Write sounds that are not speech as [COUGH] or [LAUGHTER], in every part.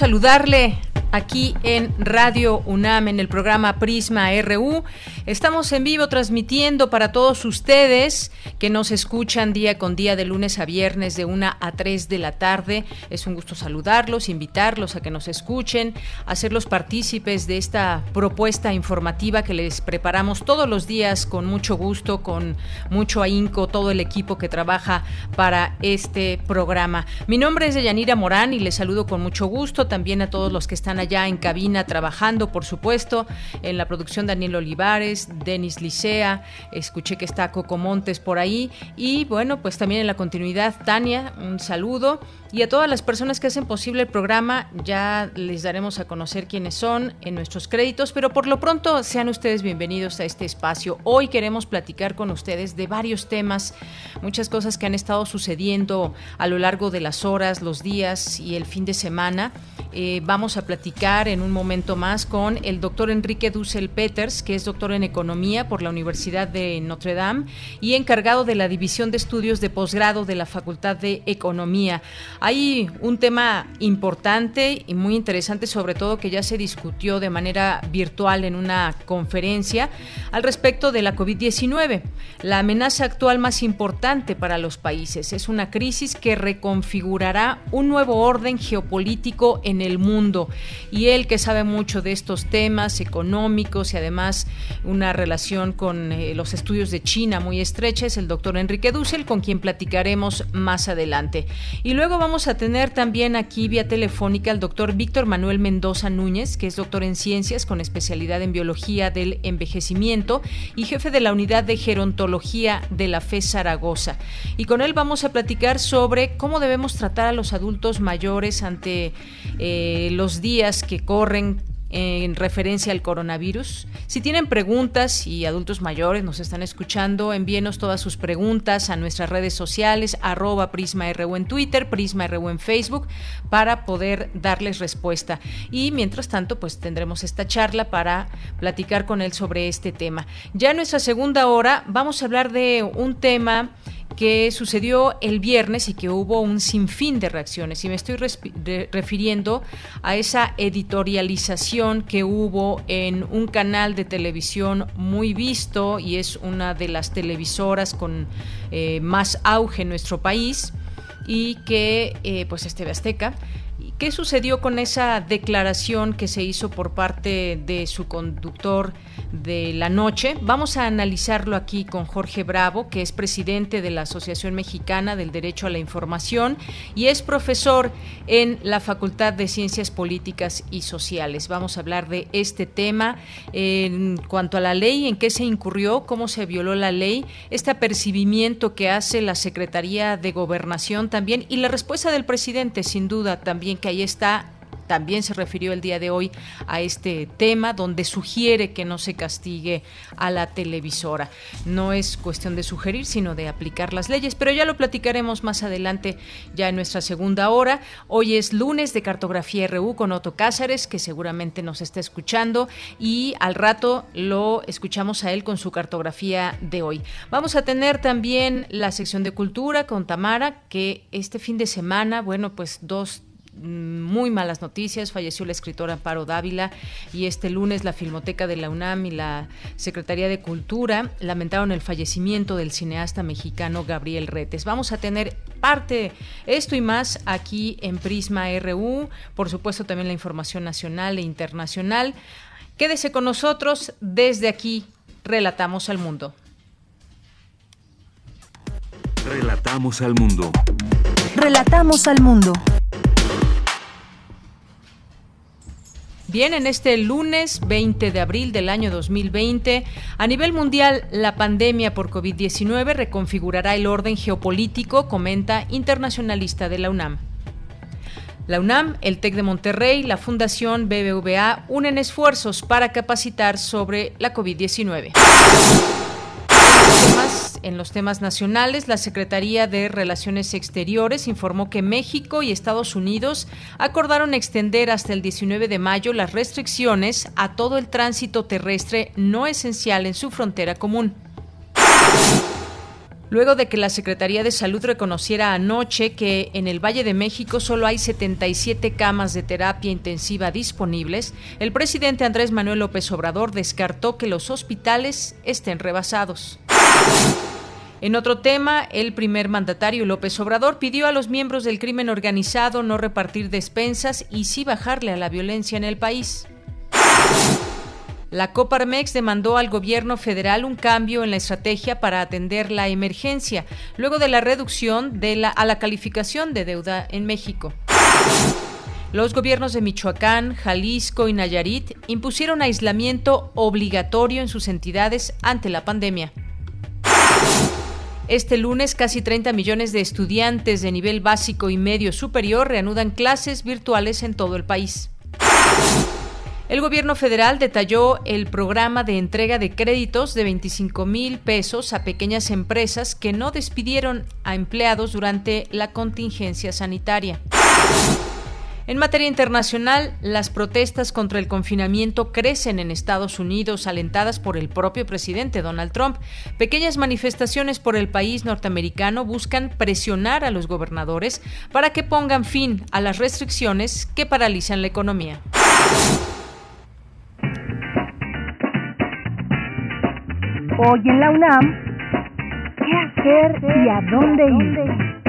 Saludarle aquí en Radio UNAM en el programa Prisma RU. Estamos en vivo transmitiendo para todos ustedes que nos escuchan día con día de lunes a viernes de 1 a 3 de la tarde. Es un gusto saludarlos, invitarlos a que nos escuchen, hacerlos partícipes de esta propuesta informativa que les preparamos todos los días con mucho gusto, con mucho ahínco, todo el equipo que trabaja para este programa. Mi nombre es Deyanira Morán y les saludo con mucho gusto también a todos los que están allá en cabina trabajando, por supuesto, en la producción Daniel Olivares, Denis Licea, escuché que está Coco Montes por ahí y bueno, pues también en la continuidad Tania, un saludo y a todas las personas que hacen posible el programa, ya les daremos a conocer quiénes son en nuestros créditos, pero por lo pronto sean ustedes bienvenidos a este espacio. Hoy queremos platicar con ustedes de varios temas, muchas cosas que han estado sucediendo a lo largo de las horas, los días y el fin de semana. Eh, vamos a platicar en un momento más con el doctor Enrique Dussel Peters, que es doctor en economía por la Universidad de Notre Dame y encargado de la División de Estudios de Posgrado de la Facultad de Economía. Hay un tema importante y muy interesante, sobre todo que ya se discutió de manera virtual en una conferencia al respecto de la COVID-19. La amenaza actual más importante para los países es una crisis que reconfigurará un nuevo orden geopolítico en el mundo. Y él que sabe mucho de estos temas económicos y además una relación con eh, los estudios de China muy estrecha es el doctor Enrique Dussel, con quien platicaremos más adelante. Y luego vamos a tener también aquí vía telefónica al doctor Víctor Manuel Mendoza Núñez, que es doctor en ciencias con especialidad en biología del envejecimiento y jefe de la unidad de gerontología de la FE Zaragoza. Y con él vamos a platicar sobre cómo debemos tratar a los adultos mayores ante eh, los días que corren en referencia al coronavirus. Si tienen preguntas y adultos mayores nos están escuchando, envíenos todas sus preguntas a nuestras redes sociales, arroba PrismaRU en Twitter, PrismaRU en Facebook, para poder darles respuesta. Y mientras tanto, pues tendremos esta charla para platicar con él sobre este tema. Ya en nuestra segunda hora vamos a hablar de un tema que sucedió el viernes y que hubo un sinfín de reacciones. Y me estoy refiriendo a esa editorialización que hubo en un canal de televisión muy visto y es una de las televisoras con eh, más auge en nuestro país y que, eh, pues, este Azteca, ¿Qué sucedió con esa declaración que se hizo por parte de su conductor de la noche? Vamos a analizarlo aquí con Jorge Bravo, que es presidente de la Asociación Mexicana del Derecho a la Información y es profesor en la Facultad de Ciencias Políticas y Sociales. Vamos a hablar de este tema en cuanto a la ley, en qué se incurrió, cómo se violó la ley, este apercibimiento que hace la Secretaría de Gobernación también y la respuesta del presidente, sin duda, también que ahí está también se refirió el día de hoy a este tema, donde sugiere que no se castigue a la televisora. No es cuestión de sugerir, sino de aplicar las leyes, pero ya lo platicaremos más adelante, ya en nuestra segunda hora. Hoy es lunes de Cartografía RU con Otto Cázares, que seguramente nos está escuchando, y al rato lo escuchamos a él con su cartografía de hoy. Vamos a tener también la sección de cultura con Tamara, que este fin de semana, bueno, pues dos muy malas noticias. Falleció la escritora Amparo Dávila y este lunes la Filmoteca de la UNAM y la Secretaría de Cultura lamentaron el fallecimiento del cineasta mexicano Gabriel Retes. Vamos a tener parte esto y más aquí en Prisma RU, por supuesto también la información nacional e internacional. Quédese con nosotros desde aquí. Relatamos al mundo. Relatamos al mundo. Relatamos al mundo. Bien, en este lunes 20 de abril del año 2020, a nivel mundial, la pandemia por COVID-19 reconfigurará el orden geopolítico, comenta internacionalista de la UNAM. La UNAM, el TEC de Monterrey, la Fundación BBVA unen esfuerzos para capacitar sobre la COVID-19 en los temas nacionales, la Secretaría de Relaciones Exteriores informó que México y Estados Unidos acordaron extender hasta el 19 de mayo las restricciones a todo el tránsito terrestre no esencial en su frontera común. Luego de que la Secretaría de Salud reconociera anoche que en el Valle de México solo hay 77 camas de terapia intensiva disponibles, el presidente Andrés Manuel López Obrador descartó que los hospitales estén rebasados. En otro tema, el primer mandatario López Obrador pidió a los miembros del crimen organizado no repartir despensas y sí bajarle a la violencia en el país. La Coparmex demandó al gobierno federal un cambio en la estrategia para atender la emergencia, luego de la reducción de la, a la calificación de deuda en México. Los gobiernos de Michoacán, Jalisco y Nayarit impusieron aislamiento obligatorio en sus entidades ante la pandemia. Este lunes, casi 30 millones de estudiantes de nivel básico y medio superior reanudan clases virtuales en todo el país. El gobierno federal detalló el programa de entrega de créditos de 25 mil pesos a pequeñas empresas que no despidieron a empleados durante la contingencia sanitaria. En materia internacional, las protestas contra el confinamiento crecen en Estados Unidos, alentadas por el propio presidente Donald Trump. Pequeñas manifestaciones por el país norteamericano buscan presionar a los gobernadores para que pongan fin a las restricciones que paralizan la economía. Hoy en la UNAM, ¿qué hacer y a dónde ir?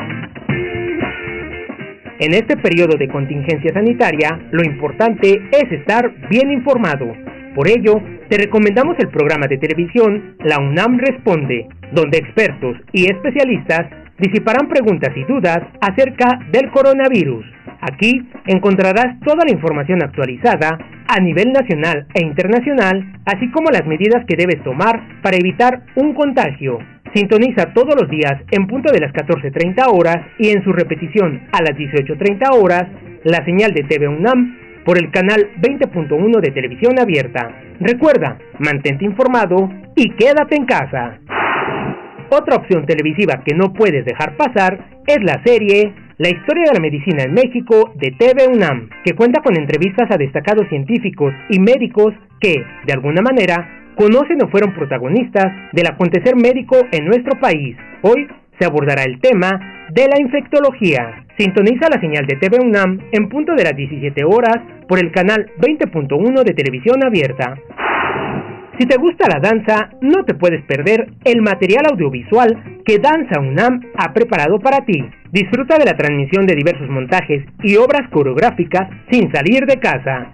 En este periodo de contingencia sanitaria, lo importante es estar bien informado. Por ello, te recomendamos el programa de televisión La UNAM Responde, donde expertos y especialistas disiparán preguntas y dudas acerca del coronavirus. Aquí encontrarás toda la información actualizada a nivel nacional e internacional, así como las medidas que debes tomar para evitar un contagio. Sintoniza todos los días en punto de las 14.30 horas y en su repetición a las 18.30 horas la señal de TV UNAM por el canal 20.1 de televisión abierta. Recuerda, mantente informado y quédate en casa. Otra opción televisiva que no puedes dejar pasar es la serie La historia de la medicina en México de TV UNAM, que cuenta con entrevistas a destacados científicos y médicos que, de alguna manera, conocen o fueron protagonistas del acontecer médico en nuestro país. Hoy se abordará el tema de la infectología. Sintoniza la señal de TV UNAM en punto de las 17 horas por el canal 20.1 de televisión abierta. Si te gusta la danza, no te puedes perder el material audiovisual que Danza UNAM ha preparado para ti. Disfruta de la transmisión de diversos montajes y obras coreográficas sin salir de casa.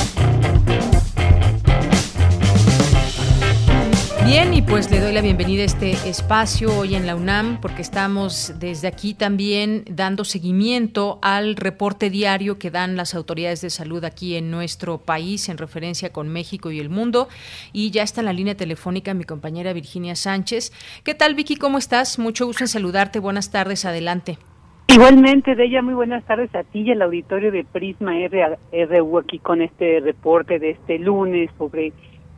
Bien, y pues le doy la bienvenida a este espacio hoy en la UNAM, porque estamos desde aquí también dando seguimiento al reporte diario que dan las autoridades de salud aquí en nuestro país en referencia con México y el mundo. Y ya está en la línea telefónica mi compañera Virginia Sánchez. ¿Qué tal, Vicky? ¿Cómo estás? Mucho gusto en saludarte. Buenas tardes. Adelante. Igualmente, de ella, muy buenas tardes a ti y al auditorio de Prisma RU aquí con este reporte de este lunes sobre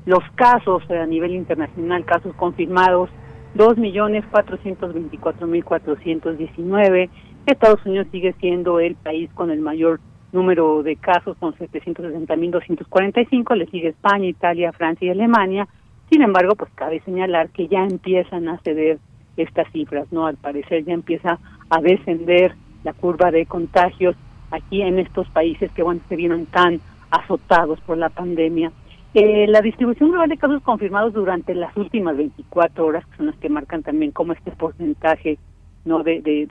los casos a nivel internacional, casos confirmados, 2.424.419. Estados Unidos sigue siendo el país con el mayor número de casos, con 760.245. Le sigue España, Italia, Francia y Alemania. Sin embargo, pues cabe señalar que ya empiezan a ceder estas cifras, ¿no? Al parecer ya empieza a descender la curva de contagios aquí en estos países que, bueno, se vieron tan azotados por la pandemia. Eh, la distribución global de casos confirmados durante las últimas 24 horas, que son las que marcan también como este porcentaje no de, de,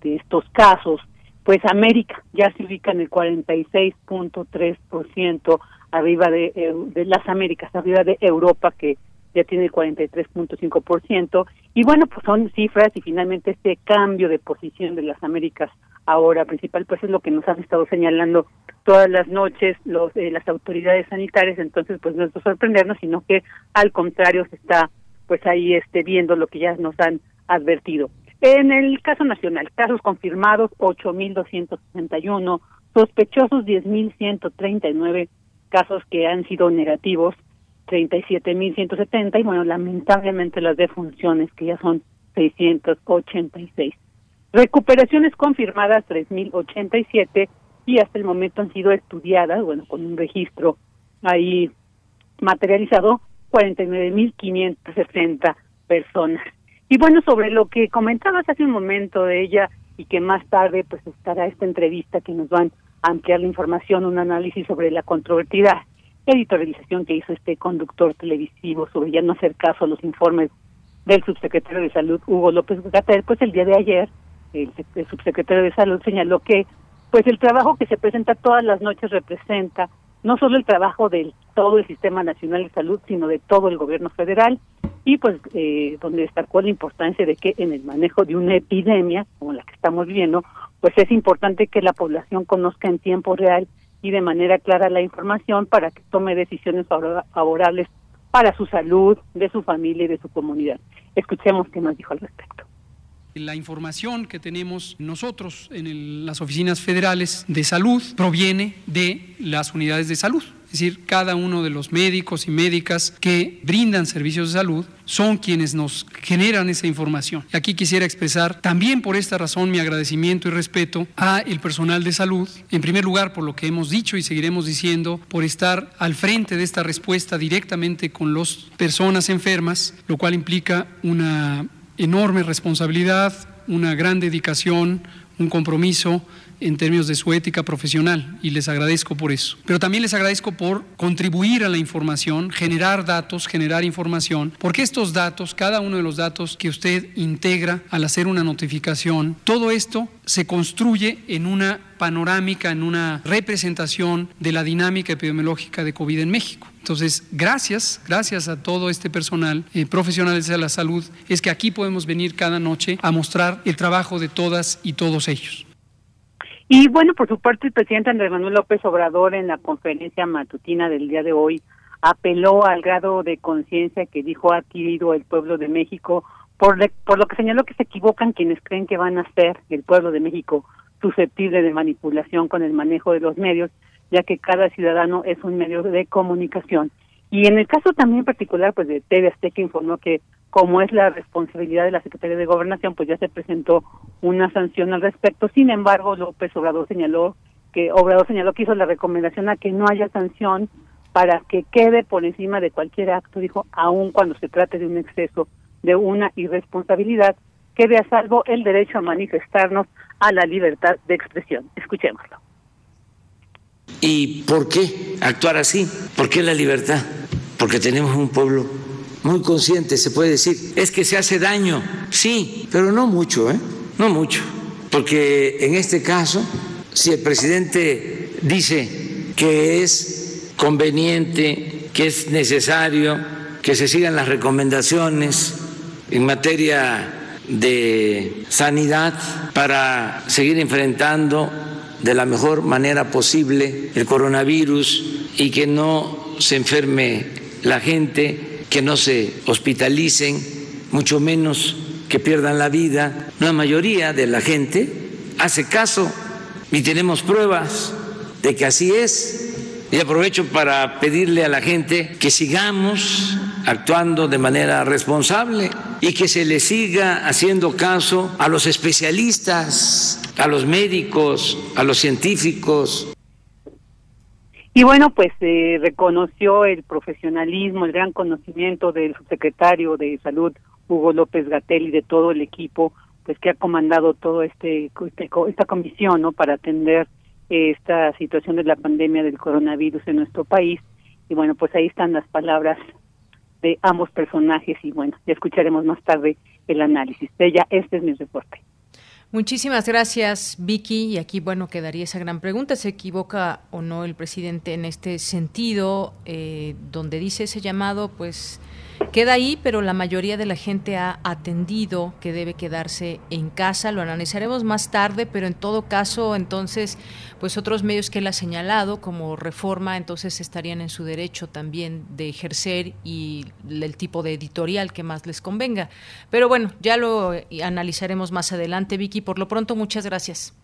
de, estos casos, pues América ya se ubica en el 46.3% arriba de, eh, de las Américas, arriba de Europa que ya tiene el 43.5%. Y bueno, pues son cifras y finalmente este cambio de posición de las Américas ahora principal, pues es lo que nos han estado señalando todas las noches los eh, las autoridades sanitarias, entonces pues no es sorprendernos, sino que al contrario se está pues ahí este viendo lo que ya nos han advertido. En el caso nacional, casos confirmados 8.261, sospechosos 10.139, casos que han sido negativos 37.170 y bueno, lamentablemente las defunciones que ya son 686. Recuperaciones confirmadas 3.087 y hasta el momento han sido estudiadas, bueno, con un registro ahí materializado, 49.560 personas. Y bueno, sobre lo que comentabas hace un momento de ella y que más tarde pues estará esta entrevista que nos van a ampliar la información, un análisis sobre la controvertida editorialización que hizo este conductor televisivo sobre ya no hacer caso a los informes del subsecretario de Salud Hugo López Gatel, pues el día de ayer el, subsecretario de Salud señaló que pues el trabajo que se presenta todas las noches representa no solo el trabajo de todo el Sistema Nacional de Salud, sino de todo el gobierno federal, y pues eh, donde destacó la importancia de que en el manejo de una epidemia como la que estamos viviendo, pues es importante que la población conozca en tiempo real y de manera clara la información para que tome decisiones favorables para su salud, de su familia y de su comunidad. Escuchemos qué nos dijo al respecto. La información que tenemos nosotros en las oficinas federales de salud proviene de las unidades de salud. Es decir, cada uno de los médicos y médicas que brindan servicios de salud son quienes nos generan esa información. Y aquí quisiera expresar también por esta razón mi agradecimiento y respeto a el personal de salud, en primer lugar por lo que hemos dicho y seguiremos diciendo, por estar al frente de esta respuesta directamente con las personas enfermas, lo cual implica una enorme responsabilidad, una gran dedicación, un compromiso en términos de su ética profesional y les agradezco por eso. Pero también les agradezco por contribuir a la información, generar datos, generar información, porque estos datos, cada uno de los datos que usted integra al hacer una notificación, todo esto se construye en una panorámica, en una representación de la dinámica epidemiológica de COVID en México. Entonces, gracias, gracias a todo este personal eh, profesional de la salud, es que aquí podemos venir cada noche a mostrar el trabajo de todas y todos ellos. Y bueno, por su parte, el presidente Andrés Manuel López Obrador en la conferencia matutina del día de hoy apeló al grado de conciencia que dijo ha adquirido el pueblo de México, por, por lo que señaló que se equivocan quienes creen que van a ser el pueblo de México susceptible de manipulación con el manejo de los medios ya que cada ciudadano es un medio de comunicación. Y en el caso también particular, pues de TV Azteca informó que como es la responsabilidad de la Secretaría de Gobernación, pues ya se presentó una sanción al respecto. Sin embargo, López Obrador señaló que Obrador señaló que hizo la recomendación a que no haya sanción para que quede por encima de cualquier acto, dijo, aun cuando se trate de un exceso, de una irresponsabilidad, quede a salvo el derecho a manifestarnos a la libertad de expresión. Escuchémoslo. ¿Y por qué actuar así? ¿Por qué la libertad? Porque tenemos un pueblo muy consciente, se puede decir. Es que se hace daño, sí, pero no mucho, ¿eh? No mucho. Porque en este caso, si el presidente dice que es conveniente, que es necesario que se sigan las recomendaciones en materia de sanidad para seguir enfrentando de la mejor manera posible el coronavirus y que no se enferme la gente, que no se hospitalicen, mucho menos que pierdan la vida. La mayoría de la gente hace caso y tenemos pruebas de que así es. Y aprovecho para pedirle a la gente que sigamos actuando de manera responsable y que se le siga haciendo caso a los especialistas, a los médicos, a los científicos. Y bueno, pues se reconoció el profesionalismo, el gran conocimiento del subsecretario de Salud, Hugo López Gatel, y de todo el equipo, pues que ha comandado todo este, este esta comisión, ¿no? Para atender esta situación de la pandemia del coronavirus en nuestro país. Y bueno, pues ahí están las palabras de ambos personajes y bueno, ya escucharemos más tarde el análisis de ella. Este es mi reporte. Muchísimas gracias, Vicky. Y aquí, bueno, quedaría esa gran pregunta. ¿Se equivoca o no el presidente en este sentido, eh, donde dice ese llamado, pues queda ahí, pero la mayoría de la gente ha atendido que debe quedarse en casa. Lo analizaremos más tarde, pero en todo caso, entonces, pues otros medios que él ha señalado, como Reforma, entonces estarían en su derecho también de ejercer y el tipo de editorial que más les convenga. Pero bueno, ya lo analizaremos más adelante, Vicky. Por lo pronto, muchas gracias.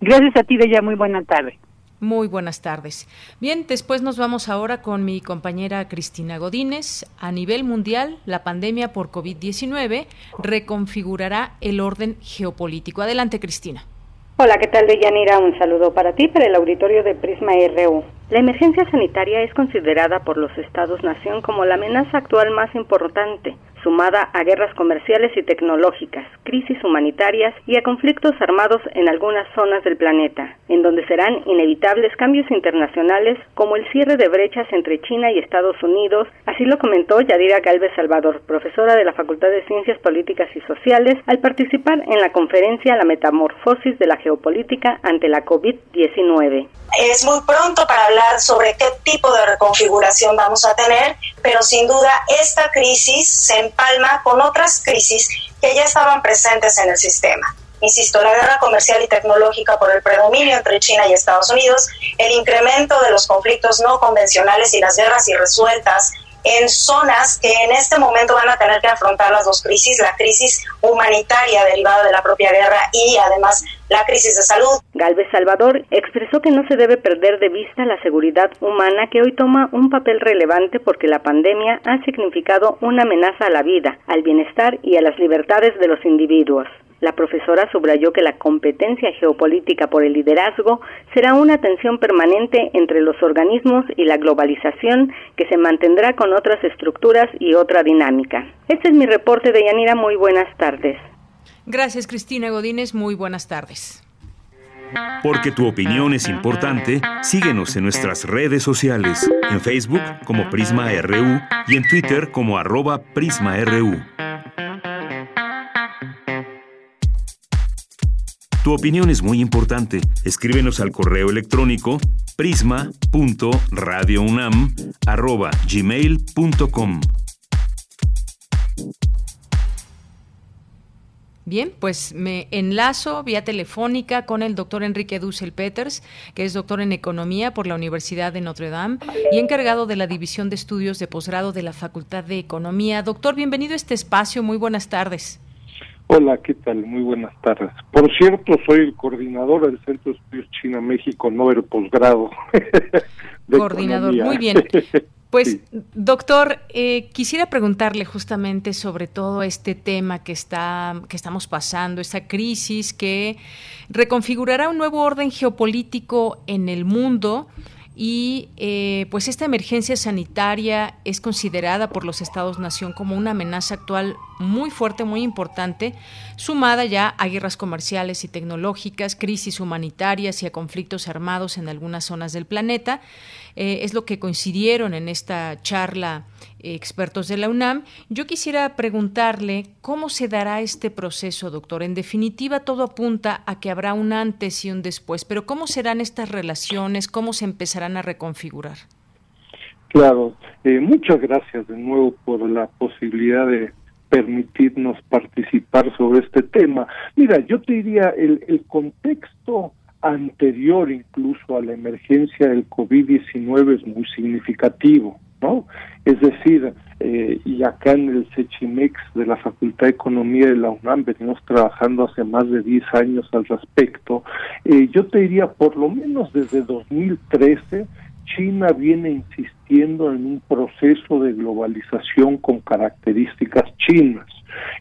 Gracias a ti, Bella. Muy buena tarde. Muy buenas tardes. Bien, después nos vamos ahora con mi compañera Cristina Godínez. A nivel mundial, la pandemia por COVID-19 reconfigurará el orden geopolítico. Adelante, Cristina. Hola, ¿qué tal, Deyanira? Un saludo para ti, para el auditorio de Prisma RU. La emergencia sanitaria es considerada por los Estados-nación como la amenaza actual más importante sumada a guerras comerciales y tecnológicas, crisis humanitarias y a conflictos armados en algunas zonas del planeta, en donde serán inevitables cambios internacionales como el cierre de brechas entre China y Estados Unidos, así lo comentó Yadira Galvez Salvador, profesora de la Facultad de Ciencias Políticas y Sociales, al participar en la conferencia La metamorfosis de la geopolítica ante la COVID-19. Es muy pronto para hablar sobre qué tipo de reconfiguración vamos a tener, pero sin duda esta crisis se empalma con otras crisis que ya estaban presentes en el sistema. Insisto, la guerra comercial y tecnológica por el predominio entre China y Estados Unidos, el incremento de los conflictos no convencionales y las guerras irresueltas en zonas que en este momento van a tener que afrontar las dos crisis, la crisis humanitaria derivada de la propia guerra y además la crisis de salud. Galvez Salvador expresó que no se debe perder de vista la seguridad humana que hoy toma un papel relevante porque la pandemia ha significado una amenaza a la vida, al bienestar y a las libertades de los individuos. La profesora subrayó que la competencia geopolítica por el liderazgo será una tensión permanente entre los organismos y la globalización que se mantendrá con otras estructuras y otra dinámica. Este es mi reporte de Yanira. Muy buenas tardes. Gracias, Cristina Godínez. Muy buenas tardes. Porque tu opinión es importante, síguenos en nuestras redes sociales, en Facebook como Prisma RU y en Twitter como arroba PrismaRU. Tu opinión es muy importante. Escríbenos al correo electrónico prisma.radiounam@gmail.com. Bien, pues me enlazo vía telefónica con el doctor Enrique Dussel Peters, que es doctor en Economía por la Universidad de Notre Dame y encargado de la División de Estudios de Posgrado de la Facultad de Economía. Doctor, bienvenido a este espacio. Muy buenas tardes. Hola, ¿qué tal? Muy buenas tardes. Por cierto, soy el coordinador del Centro de Estudios China-México, no el posgrado. [LAUGHS] coordinador, muy bien. Pues, doctor, eh, quisiera preguntarle justamente sobre todo este tema que está, que estamos pasando, esta crisis que reconfigurará un nuevo orden geopolítico en el mundo y eh, pues esta emergencia sanitaria es considerada por los Estados-nación como una amenaza actual muy fuerte, muy importante, sumada ya a guerras comerciales y tecnológicas, crisis humanitarias y a conflictos armados en algunas zonas del planeta. Eh, es lo que coincidieron en esta charla expertos de la UNAM. Yo quisiera preguntarle cómo se dará este proceso, doctor. En definitiva, todo apunta a que habrá un antes y un después, pero ¿cómo serán estas relaciones? ¿Cómo se empezarán a reconfigurar? Claro, eh, muchas gracias de nuevo por la posibilidad de permitirnos participar sobre este tema. Mira, yo te diría, el, el contexto anterior incluso a la emergencia del COVID-19 es muy significativo, ¿no? Es decir, eh, y acá en el CECHIMEX de la Facultad de Economía de la UNAM venimos trabajando hace más de 10 años al respecto, eh, yo te diría por lo menos desde 2013 China viene insistiendo en un proceso de globalización con características chinas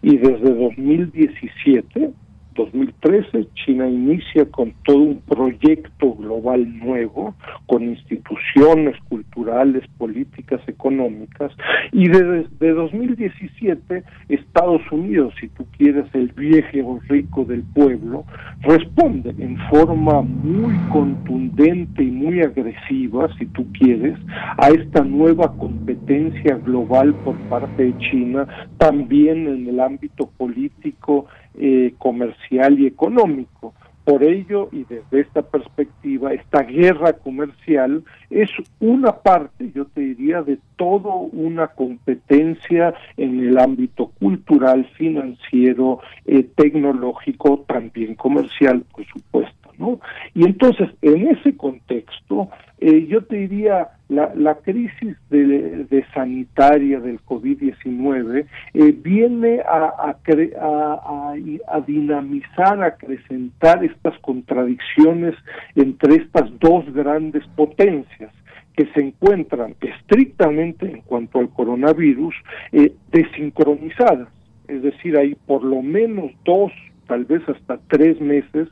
y desde 2017 2013 China inicia con todo un proyecto global nuevo, con instituciones culturales, políticas, económicas, y desde 2017 Estados Unidos, si tú quieres el viejo rico del pueblo, responde en forma muy contundente y muy agresiva, si tú quieres, a esta nueva competencia global por parte de China, también en el ámbito político, eh, comercial y económico. Por ello, y desde esta perspectiva, esta guerra comercial es una parte, yo te diría, de toda una competencia en el ámbito cultural, financiero, eh, tecnológico, también comercial, por supuesto. ¿no? Y entonces, en ese contexto, eh, yo te diría, la, la crisis de, sanitaria del COVID-19 eh, viene a, a, a, dinamizar, a acrecentar estas contradicciones entre estas dos grandes potencias que se encuentran estrictamente en cuanto al coronavirus eh, desincronizadas. Es decir, hay por lo menos dos tal vez hasta tres meses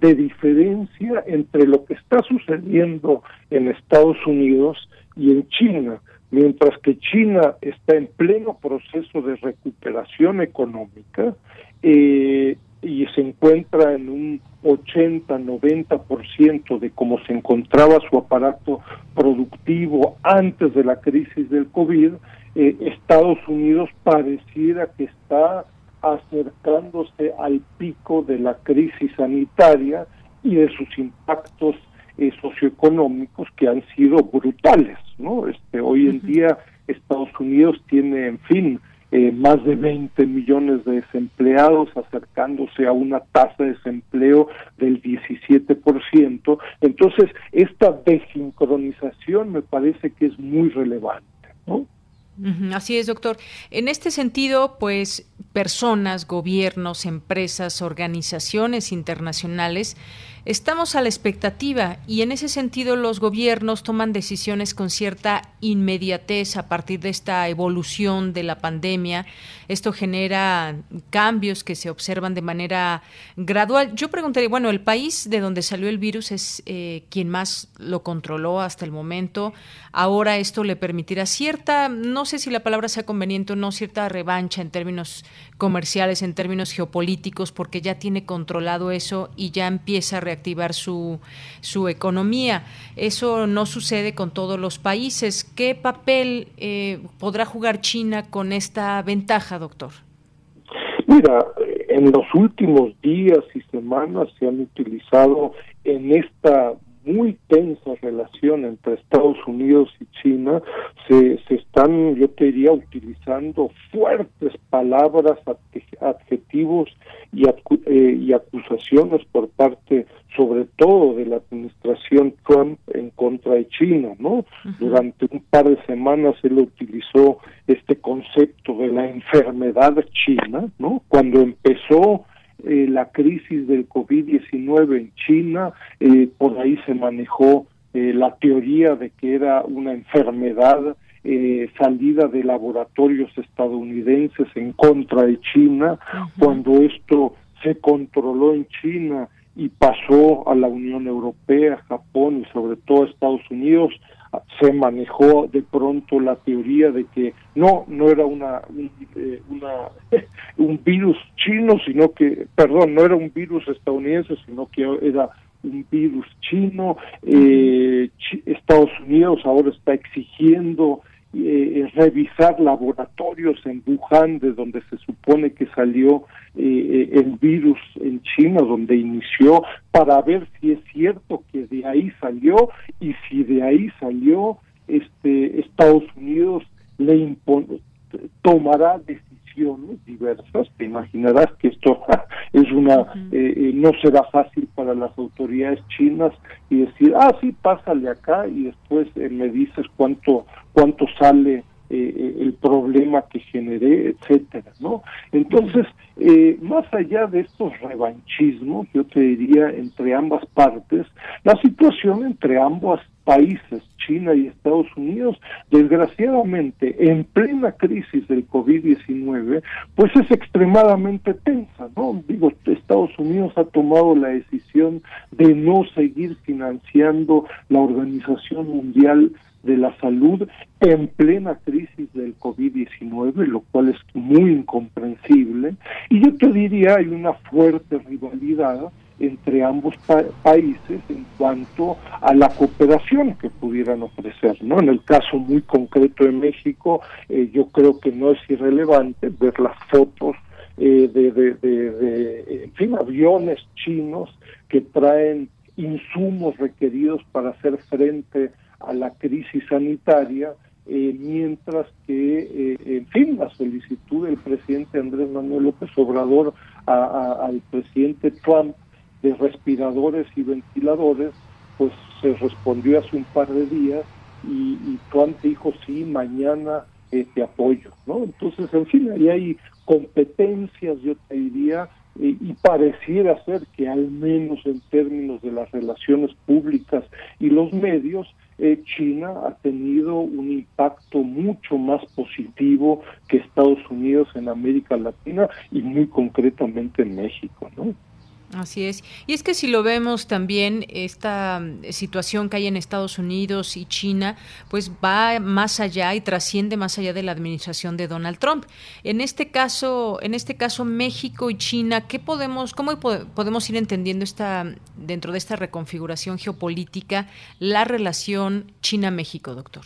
de diferencia entre lo que está sucediendo en Estados Unidos y en China, mientras que China está en pleno proceso de recuperación económica eh, y se encuentra en un 80-90% de cómo se encontraba su aparato productivo antes de la crisis del COVID, eh, Estados Unidos pareciera que está acercándose al pico de la crisis sanitaria y de sus impactos eh, socioeconómicos que han sido brutales, ¿no? Este, hoy en día Estados Unidos tiene, en fin, eh, más de 20 millones de desempleados, acercándose a una tasa de desempleo del 17%. Entonces, esta desincronización me parece que es muy relevante, ¿no? Así es, doctor. En este sentido, pues personas, gobiernos, empresas, organizaciones internacionales Estamos a la expectativa y en ese sentido los gobiernos toman decisiones con cierta inmediatez a partir de esta evolución de la pandemia. Esto genera cambios que se observan de manera gradual. Yo preguntaría, bueno, el país de donde salió el virus es eh, quien más lo controló hasta el momento. Ahora esto le permitirá cierta, no sé si la palabra sea conveniente o no, cierta revancha en términos comerciales, en términos geopolíticos, porque ya tiene controlado eso y ya empieza a reactivar su, su economía. Eso no sucede con todos los países. ¿Qué papel eh, podrá jugar China con esta ventaja, doctor? Mira, en los últimos días y semanas se han utilizado en esta muy tensa relación entre Estados Unidos y China, se, se están, yo te diría, utilizando fuertes palabras, adjetivos y, eh, y acusaciones por parte, sobre todo, de la administración Trump en contra de China, ¿no? Durante un par de semanas él utilizó este concepto de la enfermedad china, ¿no? Cuando empezó eh, la crisis del COVID-19 en China, eh, por ahí se manejó eh, la teoría de que era una enfermedad salida de laboratorios estadounidenses en contra de China, cuando esto se controló en China y pasó a la Unión Europea, Japón y sobre todo a Estados Unidos, se manejó de pronto la teoría de que no no era una un, eh, [LAUGHS] un virus chino sino que perdón no era un virus estadounidense sino que era un virus chino. Eh, Estados Unidos ahora está exigiendo eh, revisar laboratorios en Wuhan, de donde se supone que salió eh, el virus en China, donde inició, para ver si es cierto que de ahí salió y si de ahí salió, este Estados Unidos le tomará decisiones diversas. Te imaginarás que esto [LAUGHS] es una eh, eh, no será fácil para las autoridades chinas y decir ah sí pásale acá y después me dices cuánto cuánto sale eh, eh, el problema que generé, etcétera, ¿no? Entonces, eh, más allá de estos revanchismos, yo te diría entre ambas partes, la situación entre ambos países, China y Estados Unidos, desgraciadamente, en plena crisis del COVID-19, pues es extremadamente tensa, ¿no? Digo, Estados Unidos ha tomado la decisión de no seguir financiando la Organización Mundial de la salud en plena crisis del COVID-19, lo cual es muy incomprensible. Y yo te diría, hay una fuerte rivalidad entre ambos países en cuanto a la cooperación que pudieran ofrecer. ¿no? En el caso muy concreto de México, eh, yo creo que no es irrelevante ver las fotos eh, de, en fin, aviones chinos que traen insumos requeridos para hacer frente a la crisis sanitaria, eh, mientras que, eh, en fin, la solicitud del presidente Andrés Manuel López Obrador al presidente Trump de respiradores y ventiladores, pues se respondió hace un par de días y, Trump dijo, sí, mañana eh, te apoyo, ¿no? Entonces, en fin, ahí hay competencias, yo te diría, y pareciera ser que al menos en términos de las relaciones públicas y los medios, eh, China ha tenido un impacto mucho más positivo que Estados Unidos en América Latina y muy concretamente en México, ¿no? Así es. Y es que si lo vemos también, esta mm, situación que hay en Estados Unidos y China, pues va más allá y trasciende más allá de la administración de Donald Trump. En este caso, en este caso México y China, ¿qué podemos, cómo podemos ir entendiendo esta, dentro de esta reconfiguración geopolítica, la relación China-México, doctor?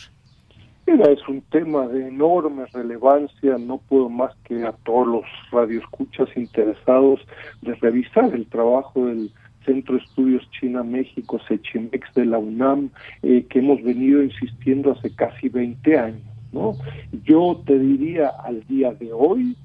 Mira, es un tema de enorme relevancia, no puedo más que a todos los radioescuchas interesados de revisar el trabajo del Centro de Estudios China-México, Sechimex de la UNAM, eh, que hemos venido insistiendo hace casi 20 años. ¿no? Yo te diría al día de hoy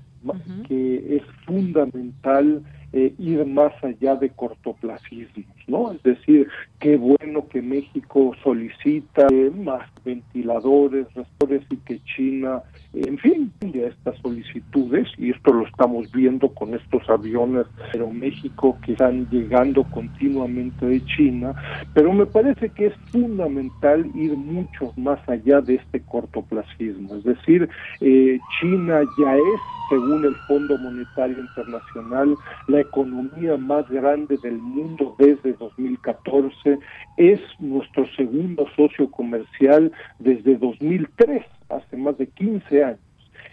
que es fundamental eh, ir más allá de cortoplacismos, ¿no? Es decir, qué bueno que México solicita eh, más ventiladores, restores y que China, en fin, de estas solicitudes, y esto lo estamos viendo con estos aviones, pero México que están llegando continuamente de China, pero me parece que es fundamental ir mucho más allá de este cortoplacismo, es decir, eh, China ya es según el Fondo Monetario Internacional, la economía más grande del mundo desde 2014, es nuestro segundo socio comercial desde 2003, hace más de 15 años.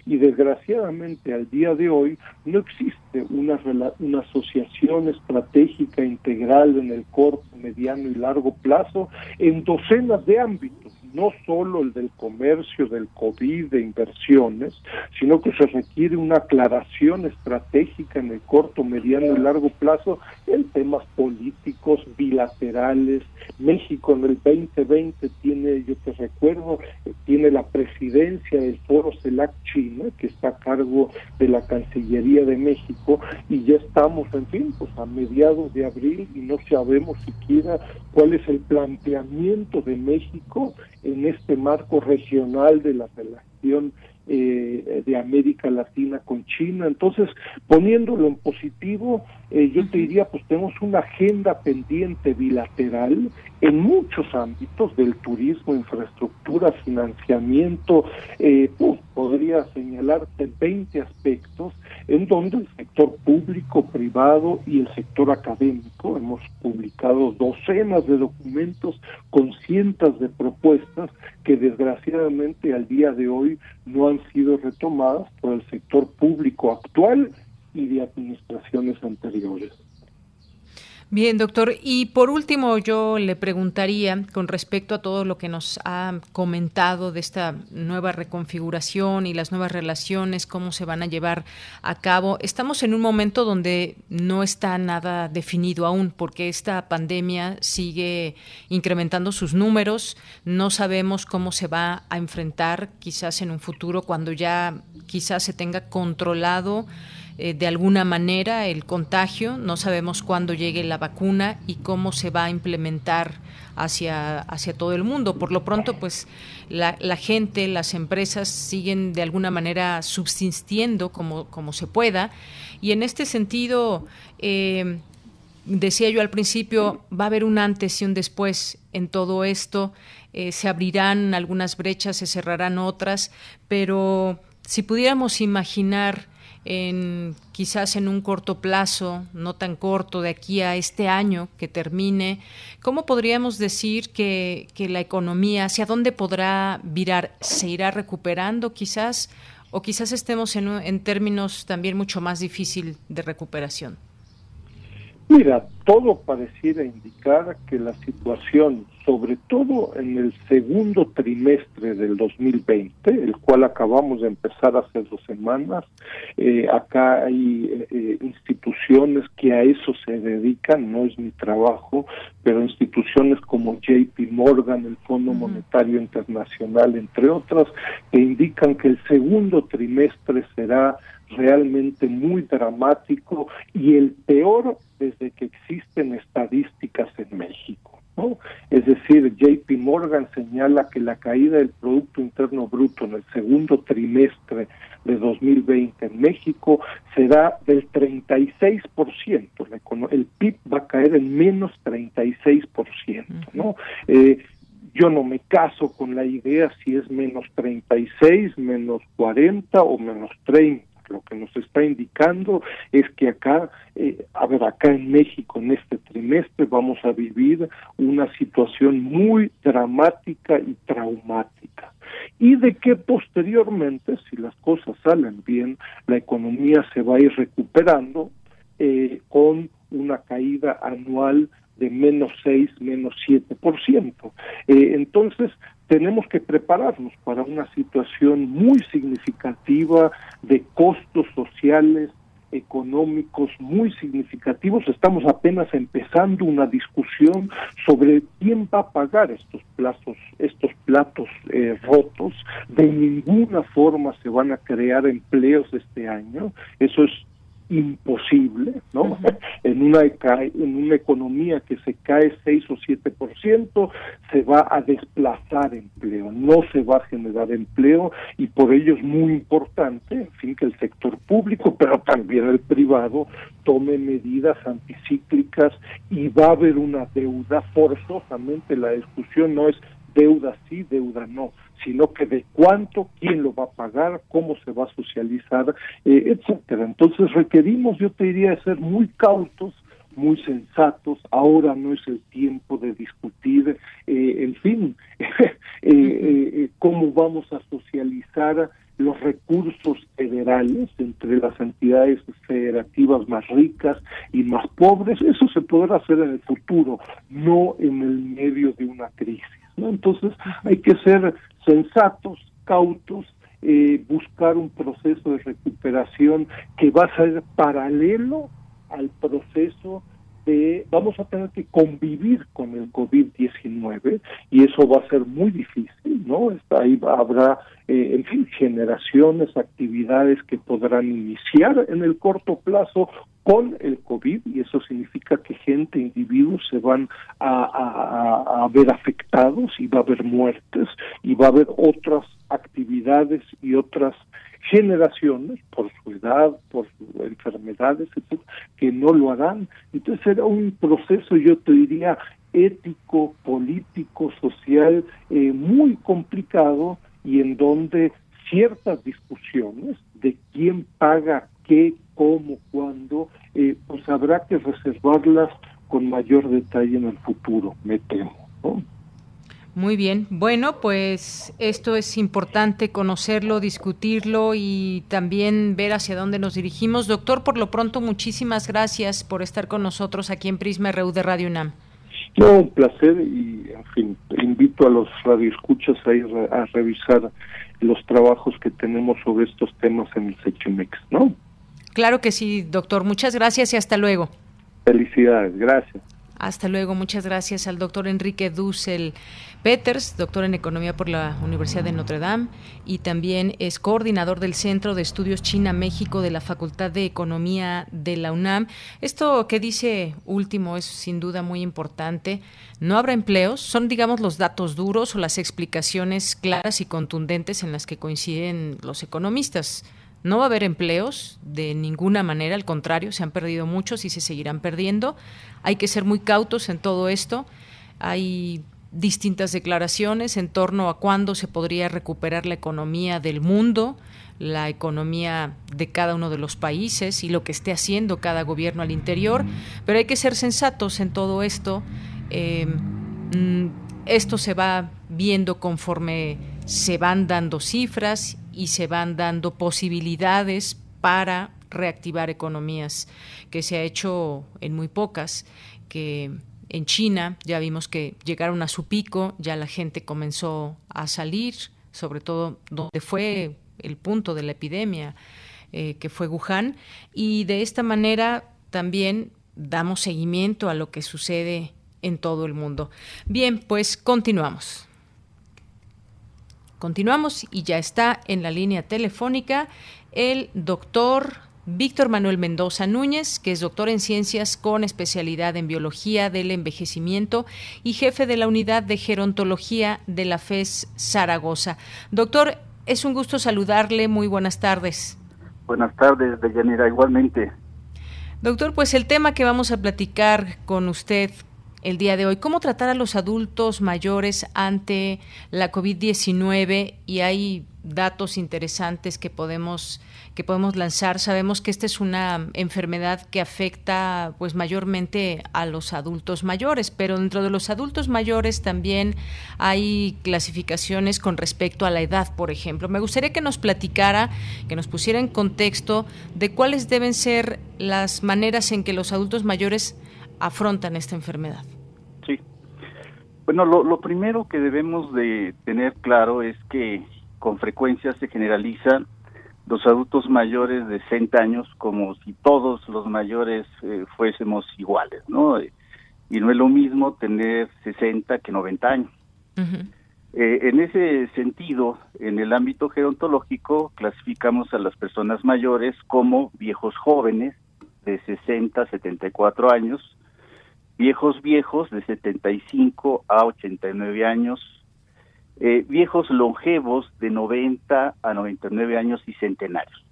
Y desgraciadamente al día de hoy no existe una, una asociación estratégica integral en el corto, mediano y largo plazo en docenas de ámbitos no solo el del comercio, del COVID, de inversiones, sino que se requiere una aclaración estratégica en el corto, mediano y largo plazo en temas políticos, bilaterales. México en el 2020 tiene, yo te recuerdo, tiene la presidencia del Foro CELAC China, que está a cargo de la Cancillería de México, y ya estamos, en fin, pues a mediados de abril y no sabemos siquiera cuál es el planteamiento de México en este marco regional de la relación eh, de América Latina con China. Entonces, poniéndolo en positivo, eh, yo te diría, pues tenemos una agenda pendiente bilateral en muchos ámbitos del turismo, infraestructura, financiamiento, eh, pues, podría señalarte 20 aspectos en donde el sector público, privado y el sector académico hemos publicado docenas de documentos con cientos de propuestas que desgraciadamente al día de hoy no han sido retomadas por el sector público actual y de administraciones anteriores. Bien, doctor. Y por último, yo le preguntaría con respecto a todo lo que nos ha comentado de esta nueva reconfiguración y las nuevas relaciones, cómo se van a llevar a cabo. Estamos en un momento donde no está nada definido aún, porque esta pandemia sigue incrementando sus números. No sabemos cómo se va a enfrentar quizás en un futuro cuando ya quizás se tenga controlado eh, de alguna manera el contagio. No sabemos cuándo llegue la vacuna y cómo se va a implementar hacia, hacia todo el mundo. Por lo pronto, pues la, gente, las empresas siguen de alguna manera subsistiendo como, como se pueda. Y en este sentido, eh, decía yo al principio, va a haber un antes y un después en todo esto. Eh, se abrirán algunas brechas, se cerrarán otras, pero si pudiéramos imaginar en quizás en un corto plazo, no tan corto, de aquí a este año que termine, ¿cómo podríamos decir que, la economía, hacia dónde podrá virar? ¿Se irá recuperando quizás? ¿O quizás estemos en, en términos también mucho más difícil de recuperación? Mira, todo pareciera indicar que la situación, sobre todo en el segundo trimestre del 2020, el cual acabamos de empezar hace dos semanas, eh, acá hay eh, eh, instituciones que a eso se dedican, no es mi trabajo, pero instituciones como JP Morgan, el Fondo Monetario Internacional, entre otras, que indican que el segundo trimestre será realmente muy dramático y el peor desde que existen estadísticas en México. ¿no? Es decir, JP Morgan señala que la caída del Producto Interno Bruto en el segundo trimestre de 2020 en México será del 36%. El PIB va a caer en menos 36%. ¿no? Eh, yo no me caso con la idea si es menos 36, menos 40 o menos 30 lo que nos está indicando es que acá, eh, a ver, acá en México en este trimestre vamos a vivir una situación muy dramática y traumática. Y de que posteriormente, si las cosas salen bien, la economía se va a ir recuperando eh, con una caída anual de menos 6, menos 7%. Eh, entonces, tenemos que prepararnos para una situación muy significativa de costos sociales, económicos muy significativos. Estamos apenas empezando una discusión sobre quién va a pagar estos plazos, estos platos eh, rotos. De ninguna forma se van a crear empleos este año. Eso es imposible, ¿no? [LAUGHS] en una en una economía que se cae 6 o 7%, se va a desplazar empleo, no se va a generar empleo y por ello es muy importante, en fin, que el sector público, pero también el privado tome medidas anticíclicas y va a haber una deuda forzosamente, la discusión no es deuda sí, deuda no, sino que de cuánto, quién lo va a pagar, cómo se va a socializar, eh, etcétera. Entonces requerimos, yo te diría, ser muy cautos, muy sensatos. Ahora no es el tiempo de discutir, eh, en fin, [LAUGHS] eh, cómo vamos a socializar los recursos federales entre las entidades federativas más ricas y más pobres. Eso se podrá hacer en el futuro, no en el medio de una crisis. Entonces hay que ser sensatos, cautos, eh, buscar un proceso de recuperación que va a ser paralelo al proceso de, vamos a tener que convivir con el COVID-19 y eso va a ser muy difícil, ¿no? ahí habrá, eh, en fin, generaciones, actividades que podrán iniciar en el corto plazo con el COVID y eso significa que gente, individuos se van a, ver afectados y va a haber muertes y va a haber otras actividades y otras generaciones por su edad, por sus enfermedades, que no lo harán. Entonces será un proceso, yo te diría, ético, político, social, eh, muy complicado y en donde ciertas discusiones de quién paga qué, cómo, cuándo, eh, pues habrá que reservarlas con mayor detalle en el futuro, me temo. Muy bien. Bueno, pues esto es importante conocerlo, discutirlo y también ver hacia dónde nos dirigimos. Doctor, por lo pronto, muchísimas gracias por estar con nosotros aquí en Prisma RU de Radio UNAM. No, un placer y, en fin, invito a los radioescuchas a ir a revisar los trabajos que tenemos sobre estos temas en el Sechimex, ¿no? Claro que sí, doctor. Muchas gracias y hasta luego. Felicidades, gracias. Hasta luego, muchas gracias al doctor Enrique Dussel Peters, doctor en Economía por la Universidad de Notre Dame y también es coordinador del Centro de Estudios China-México de la Facultad de Economía de la UNAM. Esto que dice último es sin duda muy importante. No habrá empleos, son digamos los datos duros o las explicaciones claras y contundentes en las que coinciden los economistas. No va a haber empleos de ninguna manera, al contrario, se han perdido muchos y se seguirán perdiendo. Hay que ser muy cautos en todo esto. Hay distintas declaraciones en torno a cuándo se podría recuperar la economía del mundo, la economía de cada uno de los países y lo que esté haciendo cada gobierno al interior, pero hay que ser sensatos en todo esto. Em, mm, esto se va viendo conforme se van dando cifras y se van dando posibilidades para reactivar economías, que se ha hecho en muy pocas, que en China ya vimos que llegaron a su pico, ya la gente comenzó a salir, sobre todo donde fue el punto de la epidemia, eh, que fue Wuhan, y de esta manera también damos seguimiento a lo que sucede en todo el mundo. Bien, pues continuamos. Continuamos y ya está en la línea telefónica el doctor Víctor Manuel Mendoza Núñez, que es doctor en ciencias con especialidad en biología del envejecimiento y jefe de la unidad de gerontología de la FES Zaragoza. Doctor, es un gusto saludarle. Muy buenas tardes. Buenas tardes, Deyanira, igualmente. Doctor, pues el tema que vamos a platicar con usted el día de hoy, cómo tratar a los adultos mayores ante la COVID-19 y hay datos interesantes que podemos que podemos lanzar. Sabemos que esta es una enfermedad que afecta pues mayormente a los adultos mayores, pero dentro de los adultos mayores también hay clasificaciones con respecto a la edad, por ejemplo. Me gustaría que nos platicara, que nos pusiera en contexto de cuáles deben ser las maneras en que los adultos mayores afrontan esta enfermedad. Bueno, lo, lo primero que debemos de tener claro es que con frecuencia se generalizan los adultos mayores de 60 años como si todos los mayores eh, fuésemos iguales, ¿no? Y no es lo mismo tener 60 que 90 años. Eh, en ese sentido, en el ámbito gerontológico, clasificamos a las personas mayores como viejos jóvenes de 60 a 74 años, viejos viejos de 75 a 89 años, eh, viejos longevos de 90 a 99 años y centenarios.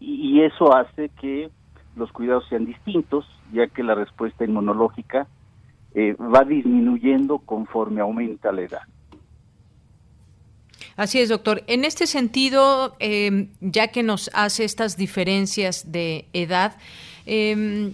Y, eso hace que los cuidados sean distintos, ya que la respuesta inmunológica eh, va disminuyendo conforme aumenta la edad. Así es, doctor. En este sentido, eh, ya que nos hace estas diferencias de edad, eh,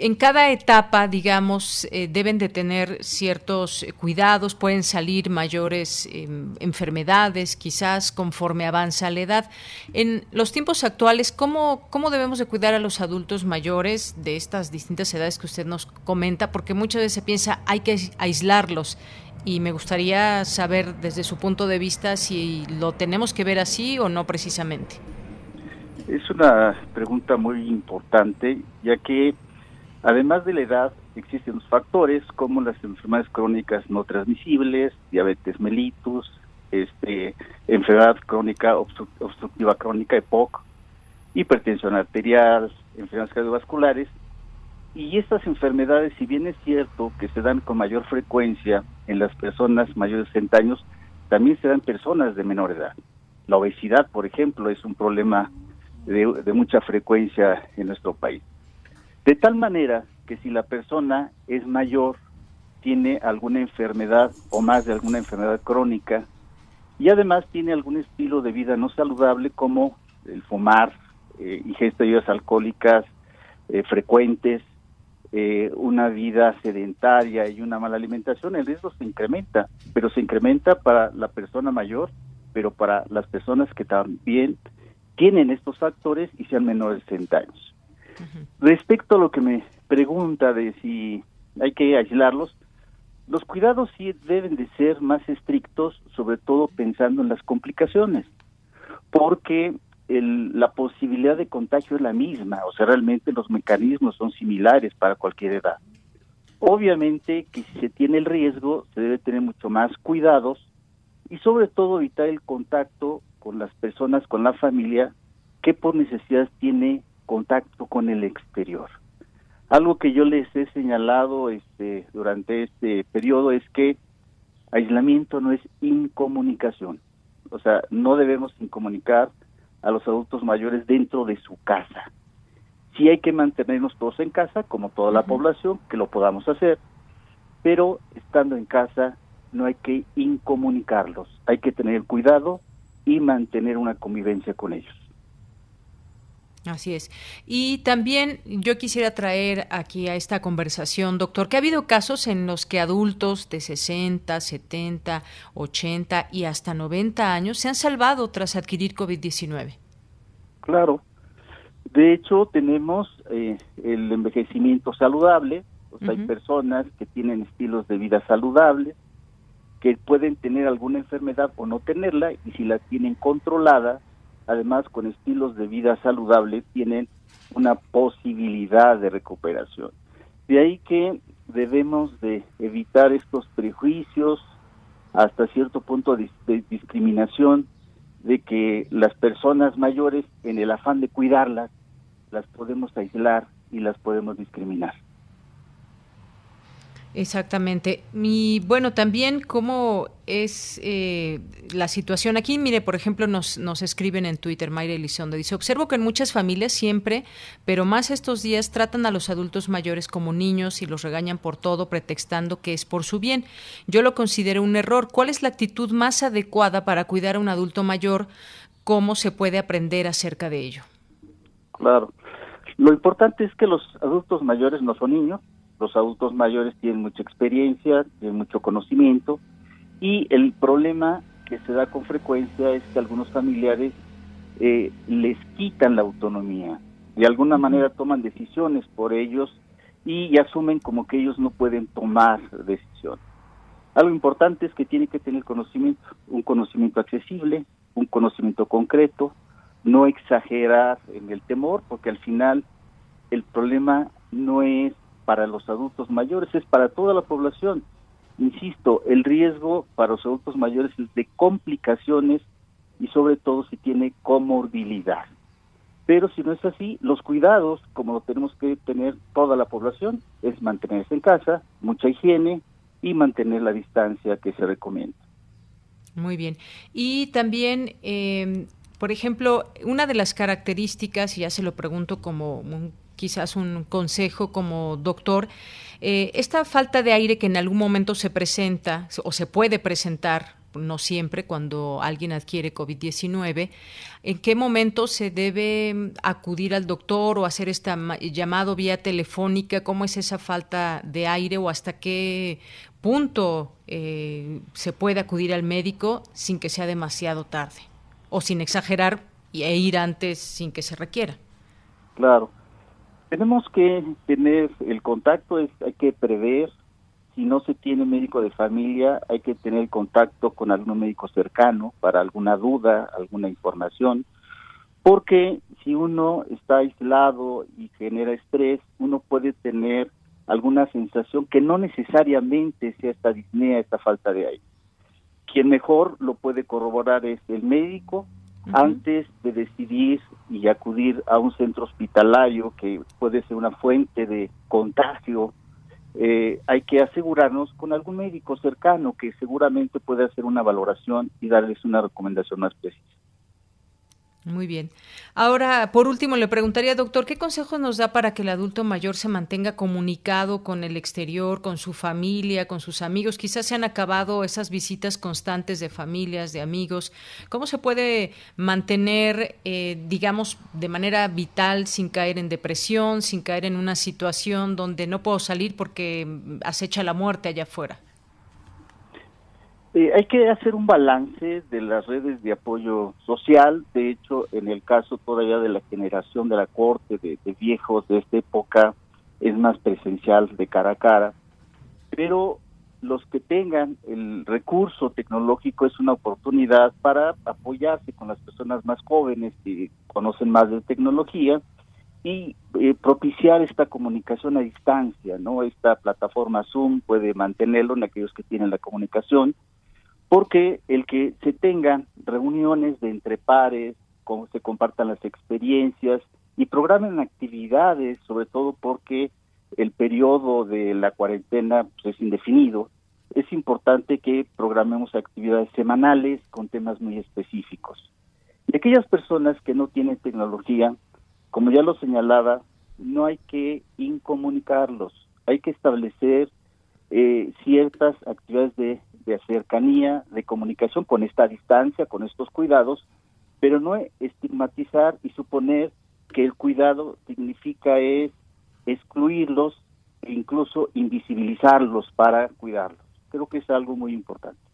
en cada etapa, digamos, eh, deben de tener ciertos cuidados, pueden salir mayores em, enfermedades, quizás conforme avanza la edad. En los tiempos actuales, ¿cómo, ¿cómo debemos de cuidar a los adultos mayores de estas distintas edades que usted nos comenta? Porque muchas veces se piensa hay que aislarlos y me gustaría saber desde su punto de vista si lo tenemos que ver así o no precisamente. Es una pregunta muy importante, ya que Además de la edad, existen los factores como las enfermedades crónicas no transmisibles, diabetes mellitus, este, enfermedad crónica obstructiva crónica EPOC, hipertensión arterial, enfermedades cardiovasculares. Y estas enfermedades, si bien es cierto que se dan con mayor frecuencia en las personas mayores de 60 años, también se dan personas de menor edad. La obesidad, por ejemplo, es un problema de mucha frecuencia en nuestro país. De tal manera que si la persona es mayor, tiene alguna enfermedad o más de alguna enfermedad crónica y además tiene algún estilo de vida no saludable como el fumar, eh, ingesta de alcohólicas eh, frecuentes, eh, una vida sedentaria y una mala alimentación, el riesgo se incrementa, pero se incrementa para la persona mayor, pero para las personas que también tienen estos factores y sean menores de 60 años. Respecto a lo que me pregunta de si hay que aislarlos, los cuidados sí deben de ser más estrictos, sobre todo pensando en las complicaciones, porque la posibilidad de contagio es la misma, o sea, realmente los mecanismos son similares para cualquier edad. Obviamente que si se tiene el riesgo, se debe tener mucho más cuidados y sobre todo evitar el contacto con las personas, con la familia, que por necesidad tiene contacto con el exterior. Algo que yo les he señalado este, durante este periodo es que aislamiento no es incomunicación. O sea, no debemos incomunicar a los adultos mayores dentro de su casa. Sí hay que mantenernos todos en casa, como toda la población, que lo podamos hacer, pero estando en casa no hay que incomunicarlos. Hay que tener cuidado y mantener una convivencia con ellos. Así es. Y también yo quisiera traer aquí a esta conversación, doctor, que ha habido casos en los que adultos de 60, 70, 80 y hasta 90 años se han salvado tras adquirir COVID-19. Claro. De hecho, tenemos eh, el envejecimiento saludable, o sea, hay personas que tienen estilos de vida saludables, que pueden tener alguna enfermedad o no tenerla, y si la tienen controlada, además con estilos de vida saludables, tienen una posibilidad de recuperación. De ahí que debemos de evitar estos prejuicios, hasta cierto punto de, discriminación, de que las personas mayores, en el afán de cuidarlas, las podemos aislar y las podemos discriminar. Exactamente. Y bueno, también cómo es eh, la situación aquí. Mire, por ejemplo, nos, nos escriben en Twitter, Mayra Elizondo, dice, observo que en muchas familias siempre, pero más estos días, tratan a los adultos mayores como niños y los regañan por todo, pretextando que es por su bien. Yo lo considero un error. ¿Cuál es la actitud más adecuada para cuidar a un adulto mayor? ¿Cómo se puede aprender acerca de ello? Claro. Lo importante es que los adultos mayores no son niños, los adultos mayores tienen mucha experiencia, tienen mucho conocimiento y el problema que se da con frecuencia es que algunos familiares eh, les quitan la autonomía, de alguna manera toman decisiones por ellos y asumen como que ellos no pueden tomar decisiones. Algo importante es que tiene que tener conocimiento, un conocimiento accesible, un conocimiento concreto, no exagerar en el temor, porque al final el problema no es para los adultos mayores, es para toda la población. Insisto, el riesgo para los adultos mayores es de complicaciones y sobre todo si tiene comorbilidad. Pero si no es así, los cuidados, como lo tenemos que tener toda la población, es mantenerse en casa, mucha higiene y mantener la distancia que se recomienda. Muy bien. Y también, eh, por ejemplo, una de las características, y ya se lo pregunto como un quizás un consejo como doctor, eh, esta falta de aire que en algún momento se presenta o se puede presentar, no siempre, cuando alguien adquiere COVID-19, ¿en qué momento se debe acudir al doctor o hacer este llamado vía telefónica? ¿Cómo es esa falta de aire o hasta qué punto eh, se puede acudir al médico sin que sea demasiado tarde o sin exagerar e ir antes sin que se requiera? Claro. Tenemos que tener el contacto, es, hay que prever, si no se tiene médico de familia, hay que tener contacto con algún médico cercano para alguna duda, alguna información, porque si uno está aislado y genera estrés, uno puede tener alguna sensación que no necesariamente sea esta disnea, esta falta de aire. Quien mejor lo puede corroborar es el médico antes de decidir y acudir a un centro hospitalario que puede ser una fuente de contagio, eh, hay que asegurarnos con algún médico cercano que seguramente puede hacer una valoración y darles una recomendación más precisa. Muy bien. Ahora, por último, le preguntaría, doctor, ¿qué consejos nos da para que el adulto mayor se mantenga comunicado con el exterior, con su familia, con sus amigos? Quizás se han acabado esas visitas constantes de familias, de amigos. ¿Cómo se puede mantener, eh, digamos, de manera vital sin caer en depresión, sin caer en una situación donde no puedo salir porque acecha la muerte allá afuera? Eh, hay que hacer un balance de las redes de apoyo social. De hecho, en el caso todavía de la generación de la corte, de, viejos de esta época, es más presencial de cara a cara. Pero los que tengan el recurso tecnológico es una oportunidad para apoyarse con las personas más jóvenes que conocen más de tecnología y eh, propiciar esta comunicación a distancia, ¿no? Esta plataforma Zoom puede mantenerlo en aquellos que tienen la comunicación porque el que se tengan reuniones de entre pares, cómo se compartan las experiencias y programen actividades, sobre todo porque el periodo de la cuarentena pues, es indefinido, es importante que programemos actividades semanales con temas muy específicos. Y aquellas personas que no tienen tecnología, como ya lo señalaba, no hay que incomunicarlos, hay que establecer eh, ciertas actividades de de cercanía, de comunicación con esta distancia, con estos cuidados, pero no estigmatizar y suponer que el cuidado significa es excluirlos e incluso invisibilizarlos para cuidarlos. Creo que es algo muy importante.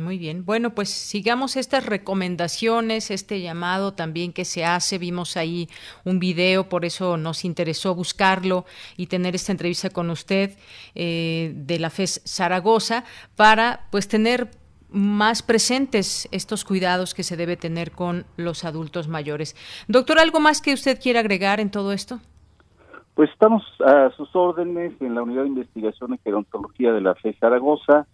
Muy bien. Bueno, pues sigamos estas recomendaciones, este llamado también que se hace. Vimos ahí un video, por eso nos interesó buscarlo y tener esta entrevista con usted eh, de la FES Zaragoza para pues tener más presentes estos cuidados que se debe tener con los adultos mayores. Doctor, ¿algo más que usted quiera agregar en todo esto? Pues estamos a sus órdenes en la Unidad de Investigación en Gerontología de la FE Zaragoza.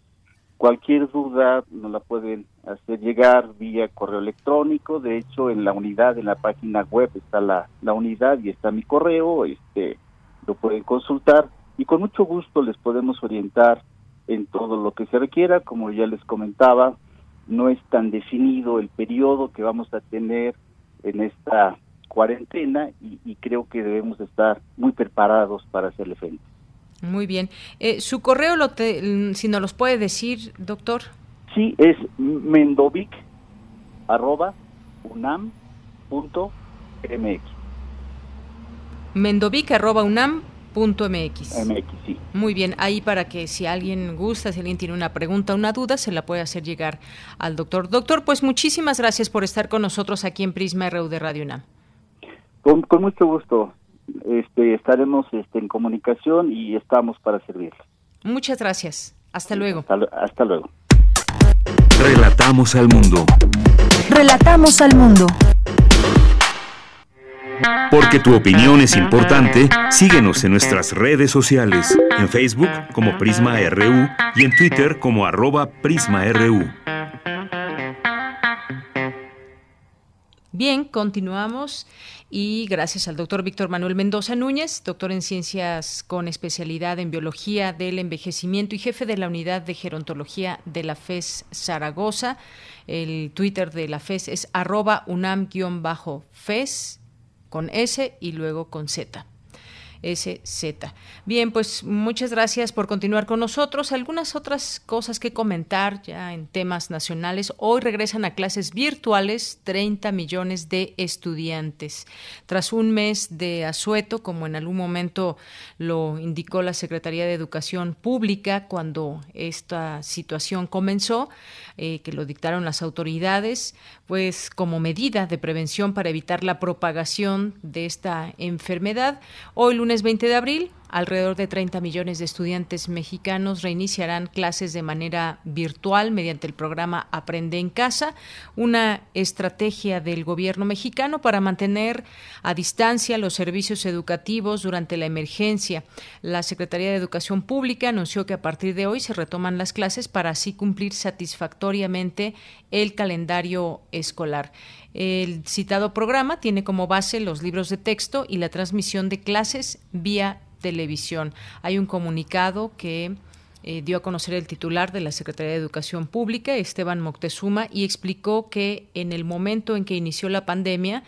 Cualquier duda nos la pueden hacer llegar vía correo electrónico. De hecho, en la unidad, en la página web está la, la unidad y está mi correo. Este, lo pueden consultar y con mucho gusto les podemos orientar en todo lo que se requiera. Como ya les comentaba, no es tan definido el periodo que vamos a tener en esta cuarentena y, creo que debemos estar muy preparados para hacerle frente. Muy bien. Eh, ¿Su correo, lo si nos los puede decir, doctor? Sí, es mendovic arroba unam Mendovic arroba unam MX. MX, sí. Muy bien, ahí para que si alguien gusta, si alguien tiene una pregunta, una duda, se la puede hacer llegar al doctor. Doctor, pues muchísimas gracias por estar con nosotros aquí en Prisma RU de Radio UNAM. Con, mucho gusto. Este, estaremos este, en comunicación y estamos para servirle. Muchas gracias. Hasta luego. hasta luego. Relatamos al mundo. Relatamos al mundo. Porque tu opinión es importante, síguenos en nuestras redes sociales, en Facebook como Prisma RU y en Twitter como arroba PrismaRU. Bien, continuamos y gracias al doctor Víctor Manuel Mendoza Núñez, doctor en ciencias con especialidad en biología del envejecimiento y jefe de la unidad de gerontología de la FES Zaragoza. El Twitter de la FES es arroba unam-fes con S y luego con Z. SZ. Bien, pues muchas gracias por continuar con nosotros. Algunas otras cosas que comentar ya en temas nacionales. Hoy regresan a clases virtuales 30 millones de estudiantes. Tras un mes de asueto, como en algún momento lo indicó la Secretaría de Educación Pública cuando esta situación comenzó, eh, que lo dictaron las autoridades, pues como medida de prevención para evitar la propagación de esta enfermedad. Hoy lunes 20 de abril Alrededor de 30 millones de estudiantes mexicanos reiniciarán clases de manera virtual mediante el programa Aprende en Casa, una estrategia del gobierno mexicano para mantener a distancia los servicios educativos durante la emergencia. La Secretaría de Educación Pública anunció que a partir de hoy se retoman las clases para así cumplir satisfactoriamente el calendario escolar. El citado programa tiene como base los libros de texto y la transmisión de clases vía televisión. Hay un comunicado que eh, dio a conocer el titular de la Secretaría de Educación Pública, Esteban Moctezuma, y explicó que en el momento en que inició la pandemia,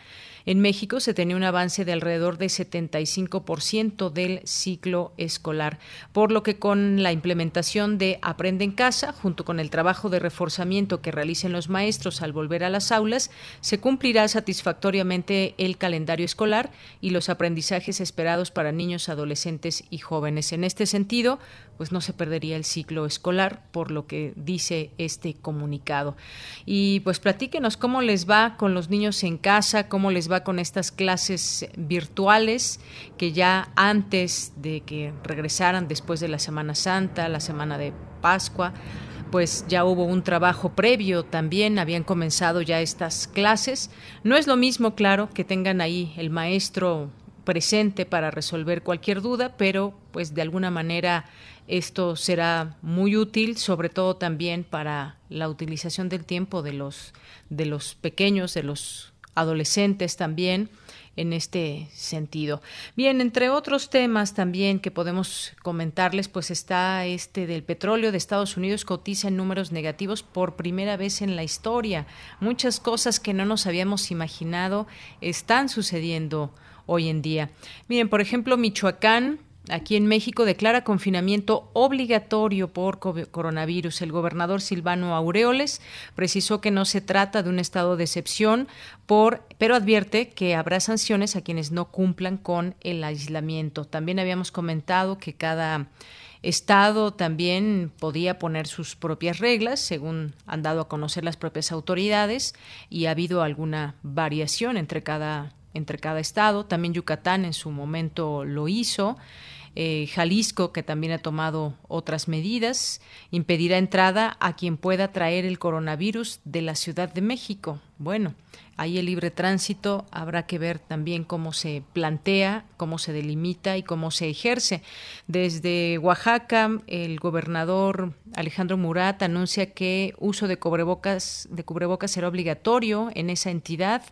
en México se tenía un avance de alrededor de 75% del ciclo escolar, por lo que con la implementación de Aprende en casa, junto con el trabajo de reforzamiento que realicen los maestros al volver a las aulas, se cumplirá satisfactoriamente el calendario escolar y los aprendizajes esperados para niños, adolescentes y jóvenes. En este sentido, pues no se perdería el ciclo escolar, por lo que dice este comunicado. Y pues platíquenos cómo les va con los niños en casa, cómo les va con estas clases virtuales que ya antes de que regresaran después de la Semana Santa, la semana de Pascua, pues ya hubo un trabajo previo también, habían comenzado ya estas clases. No es lo mismo, claro, que tengan ahí el maestro presente para resolver cualquier duda, pero pues de alguna manera esto será muy útil, sobre todo también para la utilización del tiempo de los, de los pequeños, de los adolescentes también en este sentido. Bien, entre otros temas también que podemos comentarles, pues está este del petróleo de Estados Unidos cotiza en números negativos por primera vez en la historia. Muchas cosas que no nos habíamos imaginado están sucediendo hoy en día. Miren, por ejemplo, Michoacán aquí en México declara confinamiento obligatorio por coronavirus. El gobernador Silvano Aureoles precisó que no se trata de un estado de excepción, por, pero advierte que habrá sanciones a quienes no cumplan con el aislamiento. También habíamos comentado que cada Estado también podía poner sus propias reglas, según han dado a conocer las propias autoridades, y ha habido alguna variación entre cada, entre cada estado. También Yucatán en su momento lo hizo. Eh, Jalisco, que también ha tomado otras medidas, impedirá entrada a quien pueda traer el coronavirus de la Ciudad de México. Bueno, ahí el libre tránsito habrá que ver también cómo se plantea, cómo se delimita y cómo se ejerce. Desde Oaxaca, el gobernador Alejandro Murat anuncia que uso de cubrebocas, de cubrebocas será obligatorio en esa entidad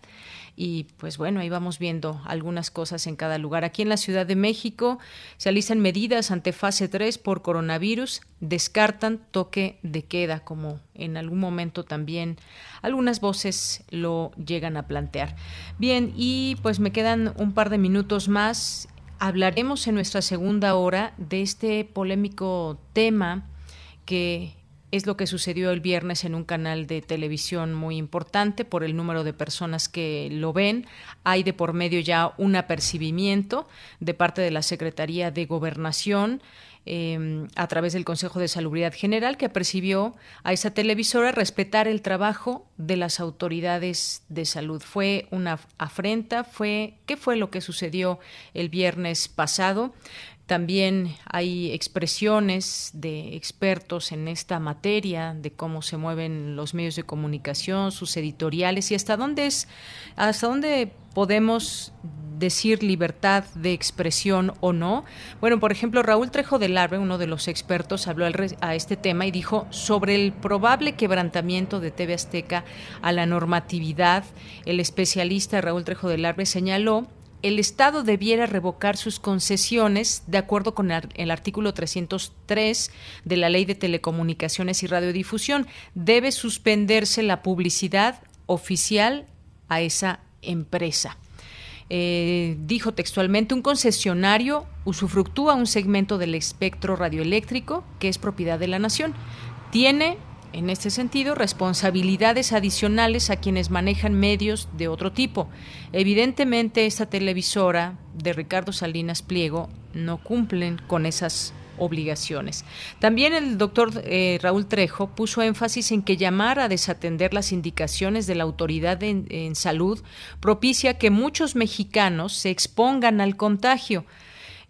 y pues bueno, ahí vamos viendo algunas cosas en cada lugar. Aquí en la Ciudad de México se alistan medidas ante fase 3 por coronavirus, descartan toque de queda, como en algún momento también algunas voces lo llegan a plantear. Bien, y pues me quedan un par de minutos más. Hablaremos en nuestra segunda hora de este polémico tema que es lo que sucedió el viernes en un canal de televisión muy importante por el número de personas que lo ven. Hay de por medio ya un apercibimiento de parte de la Secretaría de Gobernación. Em, a través del Consejo de Salubridad General, que apercibió a esa televisora respetar el trabajo de las autoridades de salud. Fue una afrenta, fue ¿qué fue lo que sucedió el viernes pasado? También hay expresiones de expertos en esta materia, de cómo se mueven los medios de comunicación, sus editoriales y hasta dónde es, hasta dónde podemos decir libertad de expresión o no. Bueno, por ejemplo, Raúl Trejo del Arbe, uno de los expertos, habló a este tema y dijo sobre el probable quebrantamiento de TV Azteca a la normatividad. El especialista Raúl Trejo del Arbe señaló el Estado debiera revocar sus concesiones de acuerdo con el artículo 303 de la Ley de Telecomunicaciones y Radiodifusión. Debe suspenderse la publicidad oficial a esa empresa. Eh, dijo textualmente, un concesionario usufructúa un segmento del espectro radioeléctrico que es propiedad de la nación. Tiene en este sentido, responsabilidades adicionales a quienes manejan medios de otro tipo. Evidentemente, esta televisora de Ricardo Salinas Pliego no cumplen con esas obligaciones. También el doctor eh, Raúl Trejo puso énfasis en que llamar a desatender las indicaciones de la autoridad en salud propicia que muchos mexicanos se expongan al contagio.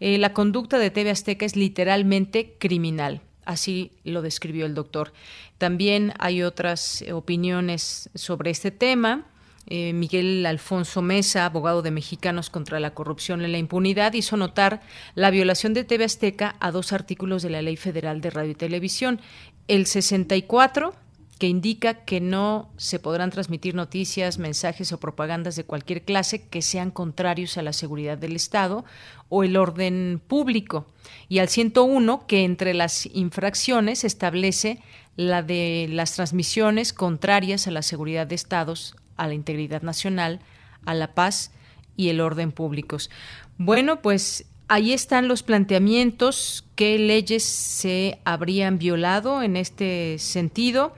Eh, la conducta de TV Azteca es literalmente criminal. Así lo describió el doctor. También hay otras opiniones sobre este tema. Eh, Miguel Alfonso Mesa, abogado de Mexicanos contra la Corrupción y la Impunidad, hizo notar la violación de TV Azteca a dos artículos de la Ley Federal de Radio y Televisión. El 64 que indica que no se podrán transmitir noticias, mensajes o propagandas de cualquier clase que sean contrarios a la seguridad del Estado o el orden público. Y al 101, que entre las infracciones establece la de las transmisiones contrarias a la seguridad de Estados, a la integridad nacional, a la paz y el orden públicos. Bueno, pues ahí están los planteamientos, qué leyes se habrían violado en este sentido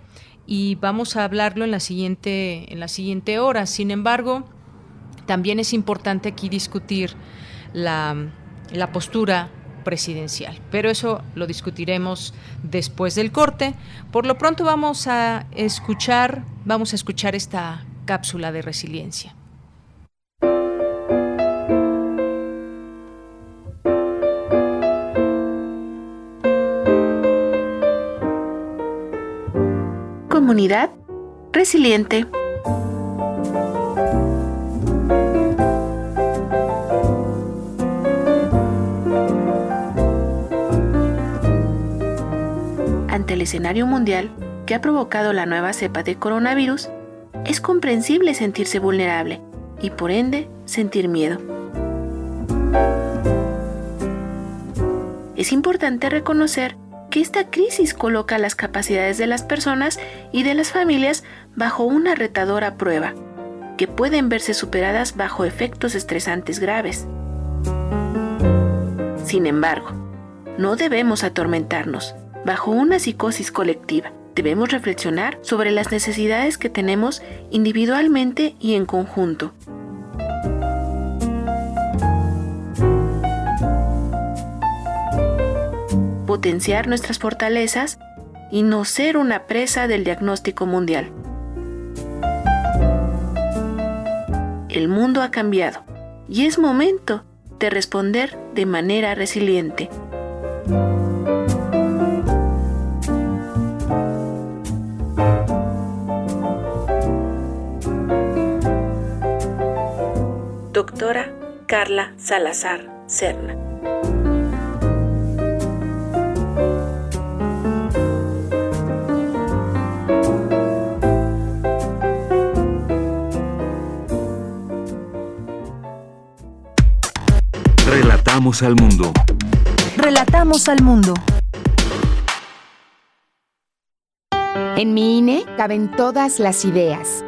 y vamos a hablarlo en la siguiente, en la siguiente hora. Sin embargo, también es importante aquí discutir la, la postura presidencial. Pero eso lo discutiremos después del corte. Por lo pronto vamos a escuchar, vamos a escuchar esta cápsula de resiliencia. Comunidad resiliente. Ante el escenario mundial que ha provocado la nueva cepa de coronavirus, es comprensible sentirse vulnerable y por ende sentir miedo. Es importante reconocer que esta crisis coloca las capacidades de las personas y de las familias bajo una retadora prueba, que pueden verse superadas bajo efectos estresantes graves. Sin embargo, no debemos atormentarnos bajo una psicosis colectiva. Debemos reflexionar sobre las necesidades que tenemos individualmente y en conjunto potenciar nuestras fortalezas y no ser una presa del diagnóstico mundial. El mundo ha cambiado y es momento de responder de manera resiliente. Doctora Carla Salazar Serna. Relatamos al mundo. Relatamos al mundo. En mi INE caben todas las ideas,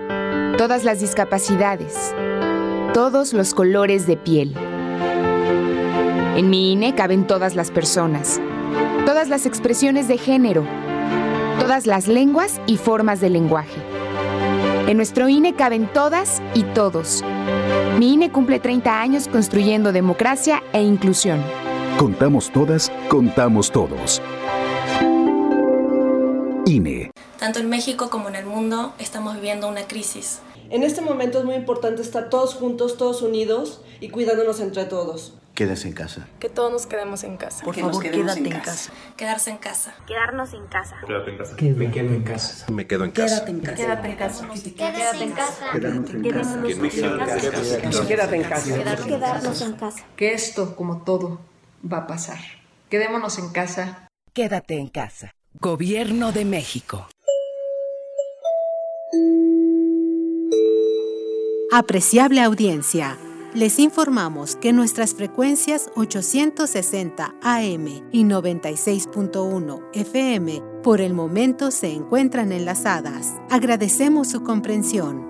todas las discapacidades, todos los colores de piel. En mi INE caben todas las personas, todas las expresiones de género, todas las lenguas y formas de lenguaje. En nuestro INE caben todas y todos. Mi INE cumple 30 años construyendo democracia e inclusión. Contamos todas, contamos todos. INE. Tanto en México como en el mundo estamos viviendo una crisis. En este momento es muy importante estar todos juntos, todos unidos y cuidándonos entre todos. Quédese en casa. Que todos nos quedemos en casa. Por favor, quédate en casa. Quedarse en casa. Quedarnos en casa. Quédate en casa. Me quedo en casa. Me quedo en casa. Quédate en casa. Quédate en casa. Quédate en casa. Quédate en casa. Quédate en casa. Quedarnos en casa. Que esto, como todo, va a pasar. Quedémonos en casa. Quédate en casa. Gobierno de México. Apreciable audiencia, les informamos que nuestras frecuencias 860 AM y 96.1 FM por el momento se encuentran enlazadas. Agradecemos su comprensión.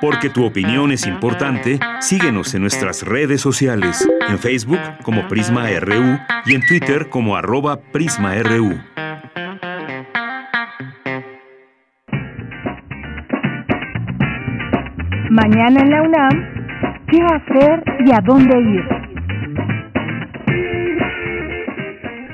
Porque tu opinión es importante, síguenos en nuestras redes sociales, en Facebook como Prisma RU y en Twitter como arroba PrismaRU. Mañana en la UNAM, ¿qué hacer y a dónde ir?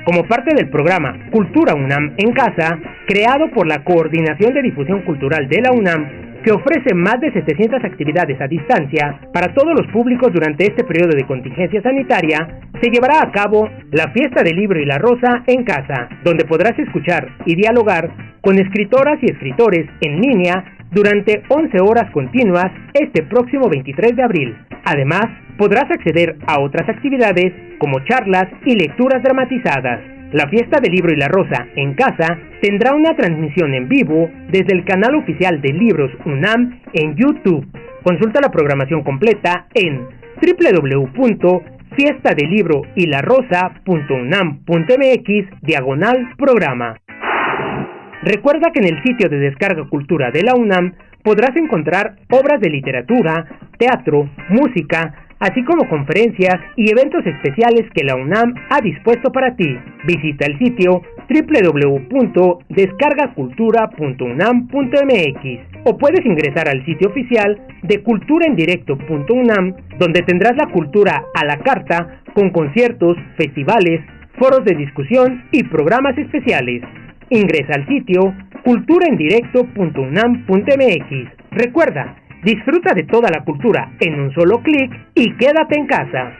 Como parte del programa Cultura UNAM en Casa, creado por la Coordinación de Difusión Cultural de la UNAM, que ofrece más de 700 actividades a distancia para todos los públicos durante este periodo de contingencia sanitaria, se llevará a cabo la Fiesta del Libro y la Rosa en casa, donde podrás escuchar y dialogar con escritoras y escritores en línea durante 11 horas continuas este próximo 23 de abril. Además, podrás acceder a otras actividades como charlas y lecturas dramatizadas. La fiesta del libro y la rosa en casa tendrá una transmisión en vivo desde el canal oficial de Libros UNAM en YouTube. Consulta la programación completa en www.fiestadelibroylarosa.unam.mx diagonal programa. Recuerda que en el sitio de descarga cultura de la UNAM podrás encontrar obras de literatura, teatro, música, así como conferencias y eventos especiales que la UNAM ha dispuesto para ti. Visita el sitio www.descargacultura.unam.mx o puedes ingresar al sitio oficial de culturaendirecto.unam donde tendrás la cultura a la carta con conciertos, festivales, foros de discusión y programas especiales. Ingresa al sitio culturaendirecto.unam.mx. Recuerda, disfruta de toda la cultura en un solo clic y quédate en casa.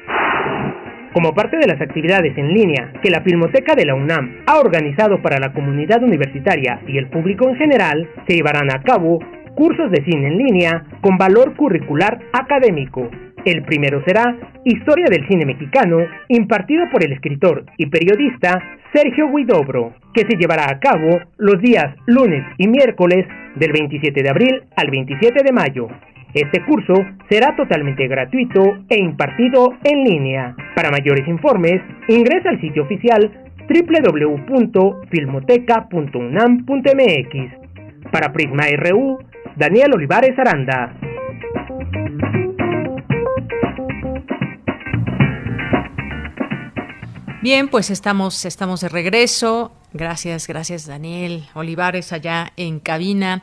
Como parte de las actividades en línea que la Filmoteca de la UNAM ha organizado para la comunidad universitaria y el público en general, se llevarán a cabo cursos de cine en línea con valor curricular académico. El primero será Historia del Cine Mexicano, impartido por el escritor y periodista Sergio Huidobro, que se llevará a cabo los días lunes y miércoles del 27 de abril al 27 de mayo. Este curso será totalmente gratuito e impartido en línea. Para mayores informes, ingresa al sitio oficial www.filmoteca.unam.mx. Para Prisma RU, Daniel Olivares Aranda. Bien, pues estamos, estamos de regreso. Gracias, gracias Daniel Olivares allá en cabina.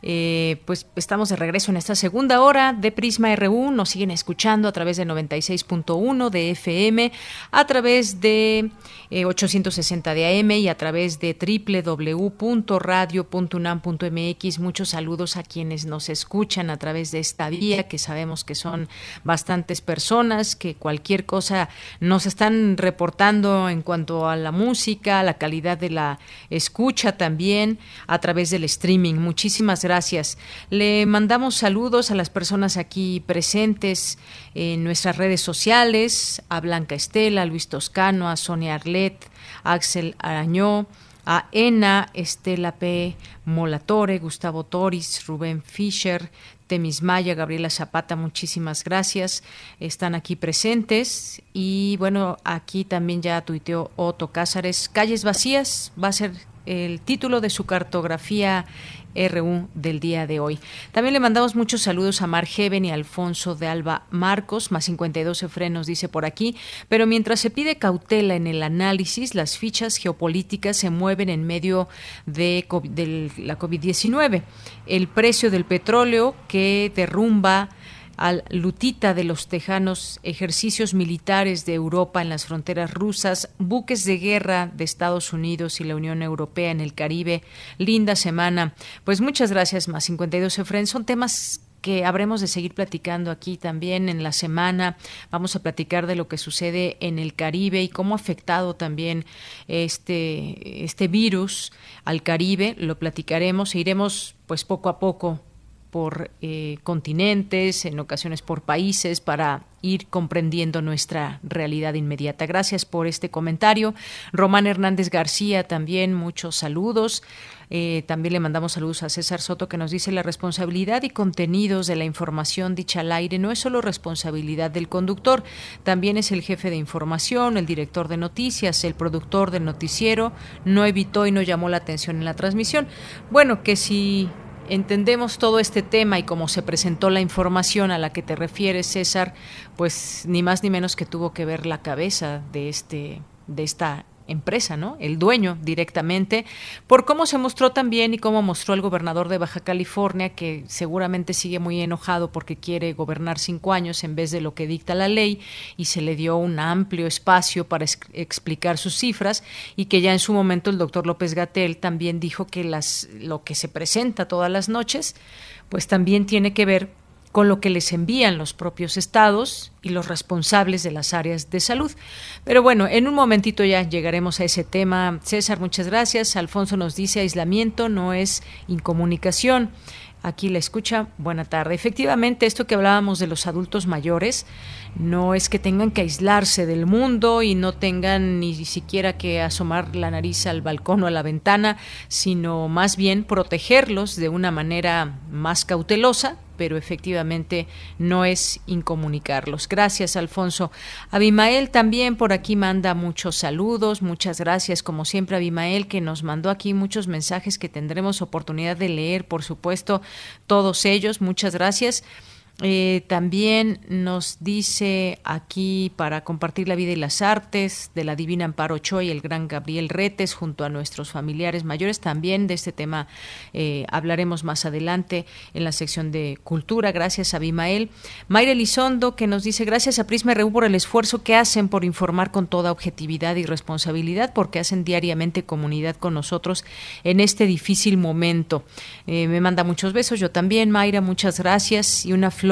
Eh, pues estamos de regreso en esta segunda hora de Prisma RU. Nos siguen escuchando a través de 96.1 de FM, a través de 860 eh, de AM y a través de www.radio.unam.mx. Muchos saludos a quienes nos escuchan a través de esta vía, que sabemos que son bastantes personas, que cualquier cosa nos están reportando en cuanto a la música, la calidad de la escucha también a través del streaming. Muchísimas gracias. Le mandamos saludos a las personas aquí presentes en nuestras redes sociales, a Blanca Estela, Luis Toscano, a Sonia Arlet, Axel Arañó, a Ena, Estela P. Molatore, Gustavo Toris, Rubén Fischer, Temis Maya, Gabriela Zapata, muchísimas gracias. Están aquí presentes. Y bueno, aquí también ya tuiteó Otto Cázares. Calles vacías va a ser el título de su cartografía RU del día de hoy. También le mandamos muchos saludos a Mar Heaven y Alfonso de Alba Marcos, más 52 frenos, dice por aquí. Pero mientras se pide cautela en el análisis, las fichas geopolíticas se mueven en medio de, de la COVID-19. El precio del petróleo que derrumba al Lutita de los Tejanos, ejercicios militares de Europa en las fronteras rusas, buques de guerra de Estados Unidos y la Unión Europea en el Caribe. Linda semana. Pues muchas gracias, más 52 Efren. Son temas que habremos de seguir platicando aquí también en la semana. Vamos a platicar de lo que sucede en el Caribe y cómo ha afectado también este, este virus al Caribe. Lo platicaremos e iremos pues poco a poco por eh, continentes, en ocasiones por países, para ir comprendiendo nuestra realidad inmediata. Gracias por este comentario. Román Hernández García también, muchos saludos. Eh, también le mandamos saludos a César Soto que nos dice la responsabilidad y contenidos de la información dicha al aire no es solo responsabilidad del conductor, también es el jefe de información, el director de noticias, el productor del noticiero, no evitó y no llamó la atención en la transmisión. Bueno, que si entendemos todo este tema y cómo se presentó la información a la que te refieres, César, pues ni más ni menos que tuvo que ver la cabeza de este de esta empresa, ¿no? El dueño directamente, por cómo se mostró también y cómo mostró el gobernador de Baja California, que seguramente sigue muy enojado porque quiere gobernar cinco años en vez de lo que dicta la ley, y se le dio un amplio espacio para explicar sus cifras, y que ya en su momento el doctor López Gatel también dijo que las, lo que se presenta todas las noches, pues también tiene que ver con lo que les envían los propios estados y los responsables de las áreas de salud. Pero bueno, en un momentito ya llegaremos a ese tema. César, muchas gracias. Alfonso nos dice aislamiento no es incomunicación. Aquí la escucha. Buena tarde. Efectivamente, esto que hablábamos de los adultos mayores, no es que tengan que aislarse del mundo y no tengan ni siquiera que asomar la nariz al balcón o a la ventana, sino más bien protegerlos de una manera más cautelosa, pero efectivamente no es incomunicarlos. Gracias, Alfonso. Abimael también por aquí manda muchos saludos. Muchas gracias, como siempre, Abimael, que nos mandó aquí muchos mensajes que tendremos oportunidad de leer, por supuesto, todos ellos. Muchas gracias. Eh, también nos dice aquí para compartir la vida y las artes de la Divina Amparo y el gran Gabriel Retes junto a nuestros familiares mayores. También de este tema eh, hablaremos más adelante en la sección de cultura. Gracias a Bimael. Mayra Elizondo que nos dice gracias a Prisma RU por el esfuerzo que hacen por informar con toda objetividad y responsabilidad porque hacen diariamente comunidad con nosotros en este difícil momento. Eh, me manda muchos besos. Yo también, Mayra, muchas gracias y una flor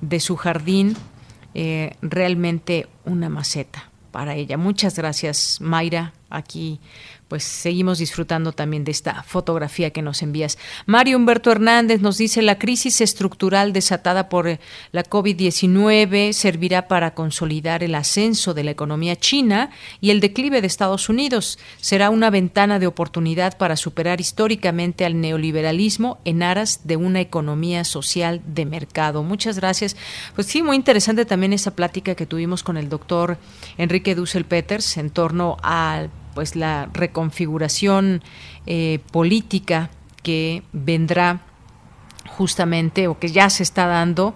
de su jardín, eh, realmente una maceta. para ella. Muchas gracias, Mayra, aquí pues seguimos disfrutando también de esta fotografía que nos envías. Mario Humberto Hernández nos dice la crisis estructural desatada por eh, la COVID-19 servirá para consolidar el ascenso de la economía china y el declive de Estados Unidos. Será una ventana de oportunidad para superar históricamente al neoliberalismo en aras de una economía social de mercado. Muchas gracias. Pues sí, muy interesante también esa plática que tuvimos con el doctor Enrique Dussel Peters en torno al pues la reconfiguración eh, política que vendrá justamente o que ya se está dando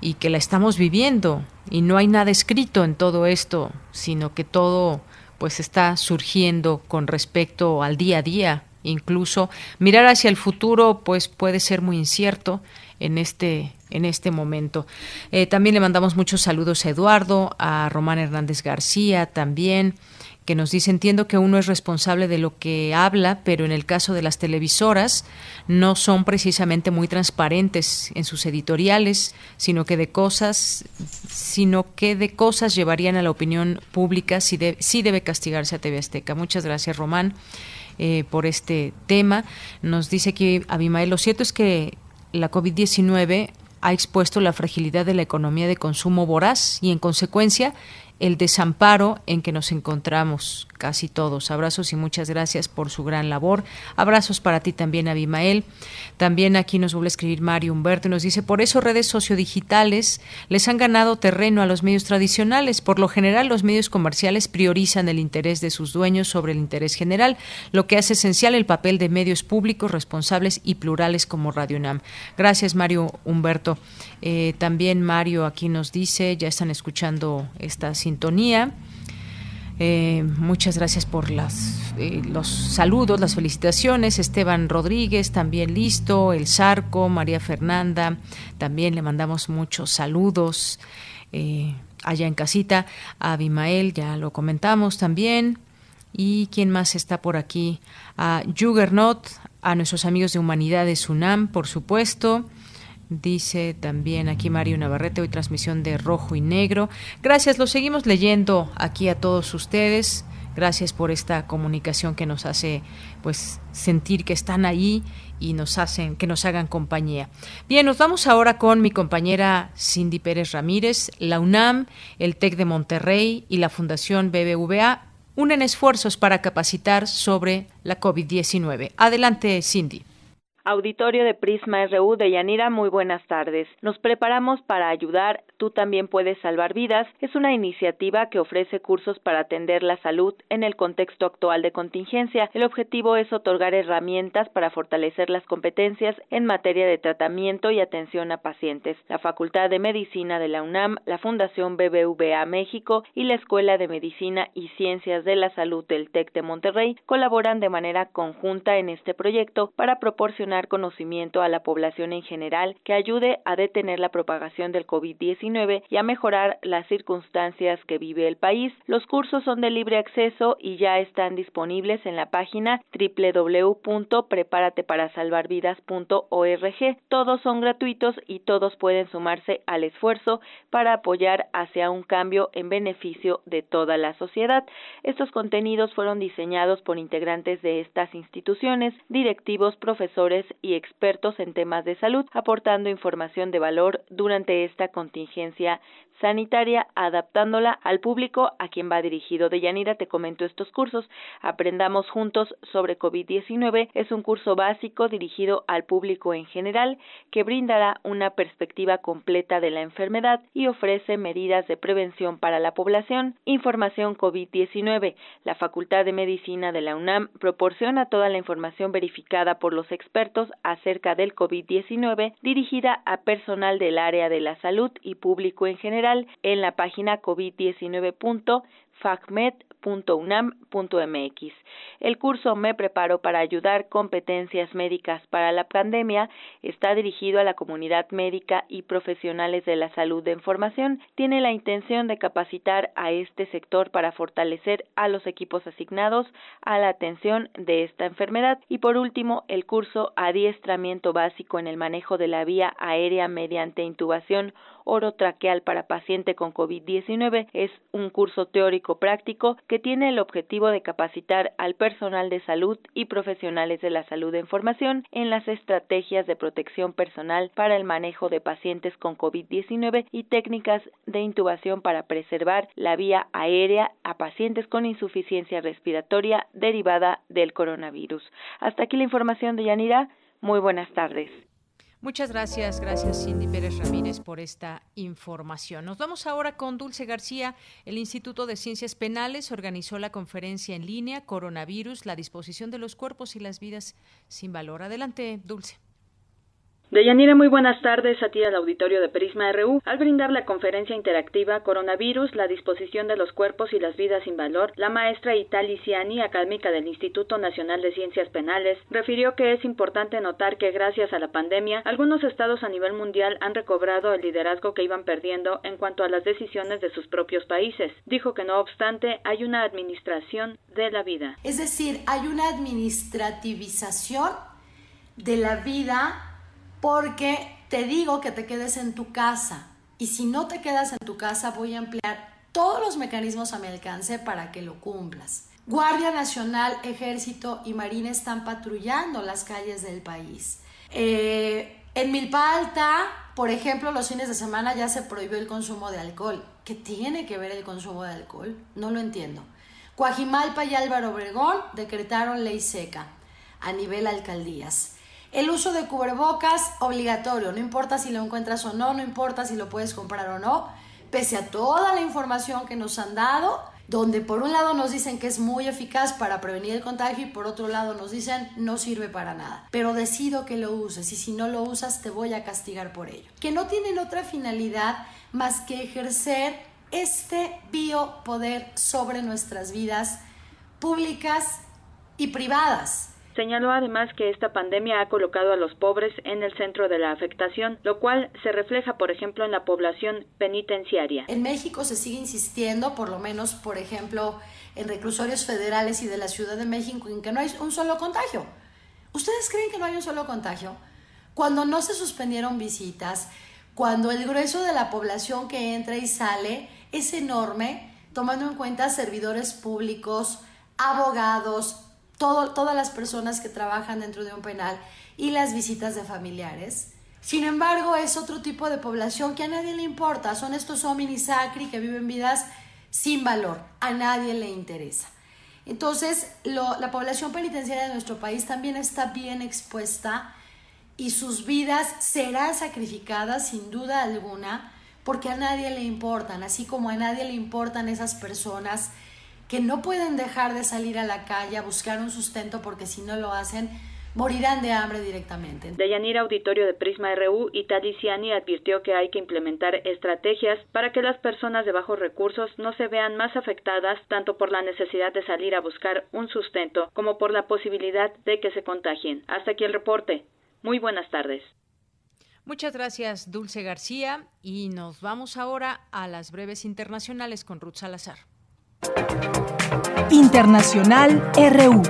y que la estamos viviendo y no hay nada escrito en todo esto sino que todo pues está surgiendo con respecto al día a día incluso mirar hacia el futuro pues puede ser muy incierto en este en este momento. Eh, también le mandamos muchos saludos a Eduardo, a Román Hernández García también, que nos dice, entiendo que uno es responsable de lo que habla, pero en el caso de las televisoras no son precisamente muy transparentes en sus editoriales, sino que de cosas, sino que de cosas llevarían a la opinión pública si, si debe castigarse a TV Azteca. Muchas gracias, Román, eh, por este tema. Nos dice que Abimael, lo cierto es que la COVID-19 ha expuesto la fragilidad de la economía de consumo voraz y, en consecuencia, el desamparo en que nos encontramos casi todos. Abrazos y muchas gracias por su gran labor. Abrazos para ti también, Abimael. También aquí nos vuelve a escribir Mario Humberto y nos dice, por eso redes sociodigitales les han ganado terreno a los medios tradicionales. Por lo general, los medios comerciales priorizan el interés de sus dueños sobre el interés general, lo que hace esencial el papel de medios públicos responsables y plurales como Radio UNAM. Gracias, Mario Humberto. Eh, también Mario aquí nos dice, ya están escuchando esta sintonía. Eh, muchas gracias por las, eh, los saludos, las felicitaciones. Esteban Rodríguez, también listo. El Zarco, María Fernanda, también le mandamos muchos saludos. allá en casita, a Abimael, ya lo comentamos también. ¿Y quién más está por aquí? A Juggernaut, a nuestros amigos de Humanidades UNAM, por supuesto. Dice también aquí Mario Navarrete, hoy transmisión de rojo y negro. Gracias, lo seguimos leyendo aquí a todos ustedes. Gracias por esta comunicación que nos hace pues sentir que están ahí y nos hacen que nos hagan compañía. Bien, nos vamos ahora con mi compañera Cindy Pérez Ramírez, la UNAM, el TEC de Monterrey y la Fundación BBVA unen esfuerzos para capacitar sobre la COVID-19. Adelante, Cindy. Auditorio de Prisma RU de Yanira, muy buenas tardes. Nos preparamos para ayudar, tú también puedes salvar vidas. Es una iniciativa que ofrece cursos para atender la salud en el contexto actual de contingencia. El objetivo es otorgar herramientas para fortalecer las competencias en materia de tratamiento y atención a pacientes. La Facultad de Medicina de la UNAM, la Fundación BBVA México y la Escuela de Medicina y Ciencias de la Salud del TEC de Monterrey colaboran de manera conjunta en este proyecto para proporcionar conocimiento a la población en general que ayude a detener la propagación del COVID-19 y a mejorar las circunstancias que vive el país. Los cursos son de libre acceso y ya están disponibles en la página www.preparateparasalvarvidas.org. Todos son gratuitos y todos pueden sumarse al esfuerzo para apoyar hacia un cambio en beneficio de toda la sociedad. Estos contenidos fueron diseñados por integrantes de estas instituciones, directivos, profesores, y expertos en temas de salud, aportando información de valor durante esta contingencia sanitaria, adaptándola al público a quien va dirigido. De Yanira te comento estos cursos. Aprendamos juntos sobre COVID-19. Es un curso básico dirigido al público en general que brindará una perspectiva completa de la enfermedad y ofrece medidas de prevención para la población. Información COVID-19. La Facultad de Medicina de la UNAM proporciona toda la información verificada por los expertos acerca del COVID-19 dirigida a personal del área de la salud y público en general en la página covid19.facmed.unam.mx. El curso Me Preparo para Ayudar Competencias Médicas para la Pandemia está dirigido a la comunidad médica y profesionales de la salud de información. Tiene la intención de capacitar a este sector para fortalecer a los equipos asignados a la atención de esta enfermedad. Y por último, el curso Adiestramiento Básico en el Manejo de la Vía Aérea mediante Intubación orotraqueal para paciente con COVID-19. Es un curso teórico práctico que tiene el objetivo de capacitar al personal de salud y profesionales de la salud en formación en las estrategias de protección personal para el manejo de pacientes con COVID-19 y técnicas de intubación para preservar la vía aérea a pacientes con insuficiencia respiratoria derivada del coronavirus. Hasta aquí la información de Yanira. Muy buenas tardes. Muchas gracias, gracias Cindy Pérez Ramírez por esta información. Nos vamos ahora con Dulce García. El Instituto de Ciencias Penales organizó la conferencia en línea Coronavirus, la disposición de los cuerpos y las vidas sin valor. Adelante, Dulce. Deyanira, muy buenas tardes a ti al auditorio de Prisma RU. Al brindar la conferencia interactiva Coronavirus, la disposición de los cuerpos y las vidas sin valor, la maestra Itali Ciani, académica del Instituto Nacional de Ciencias Penales, refirió que es importante notar que gracias a la pandemia, algunos estados a nivel mundial han recobrado el liderazgo que iban perdiendo en cuanto a las decisiones de sus propios países. Dijo que no obstante, hay una administración de la vida. Es decir, hay una administrativización de la vida porque te digo que te quedes en tu casa y si no te quedas en tu casa voy a emplear todos los mecanismos a mi alcance para que lo cumplas. Guardia Nacional, Ejército y Marina están patrullando las calles del país. Eh, en Milpa Alta, por ejemplo, los fines de semana ya se prohibió el consumo de alcohol. ¿Qué tiene que ver el consumo de alcohol? No lo entiendo. Coajimalpa y Álvaro Obregón decretaron ley seca a nivel alcaldías. El uso de cubrebocas obligatorio, no importa si lo encuentras o no, no importa si lo puedes comprar o no, pese a toda la información que nos han dado, donde por un lado nos dicen que es muy eficaz para prevenir el contagio y por otro lado nos dicen no sirve para nada. Pero decido que lo uses y si no lo usas te voy a castigar por ello. Que no tienen otra finalidad más que ejercer este biopoder sobre nuestras vidas públicas y privadas. Señaló además que esta pandemia ha colocado a los pobres en el centro de la afectación, lo cual se refleja, por ejemplo, en la población penitenciaria. En México se sigue insistiendo, por lo menos, por ejemplo, en reclusorios federales y de la Ciudad de México, en que no hay un solo contagio. ¿Ustedes creen que no hay un solo contagio? Cuando no se suspendieron visitas, cuando el grueso de la población que entra y sale es enorme, tomando en cuenta servidores públicos, abogados, todas las personas que trabajan dentro de un penal y las visitas de familiares. Sin embargo, es otro tipo de población que a nadie le importa. Son estos homini sacri que viven vidas sin valor. A nadie le interesa. Entonces, la población penitenciaria de nuestro país también está bien expuesta y sus vidas serán sacrificadas sin duda alguna porque a nadie le importan, así como a nadie le importan esas personas que no pueden dejar de salir a la calle a buscar un sustento porque si no lo hacen, morirán de hambre directamente. Deyanira Auditorio de Prisma RU y Taliciani advirtió que hay que implementar estrategias para que las personas de bajos recursos no se vean más afectadas tanto por la necesidad de salir a buscar un sustento como por la posibilidad de que se contagien. Hasta aquí el reporte. Muy buenas tardes. Muchas gracias, Dulce García. Y nos vamos ahora a las breves internacionales con Ruth Salazar. Internacional RU.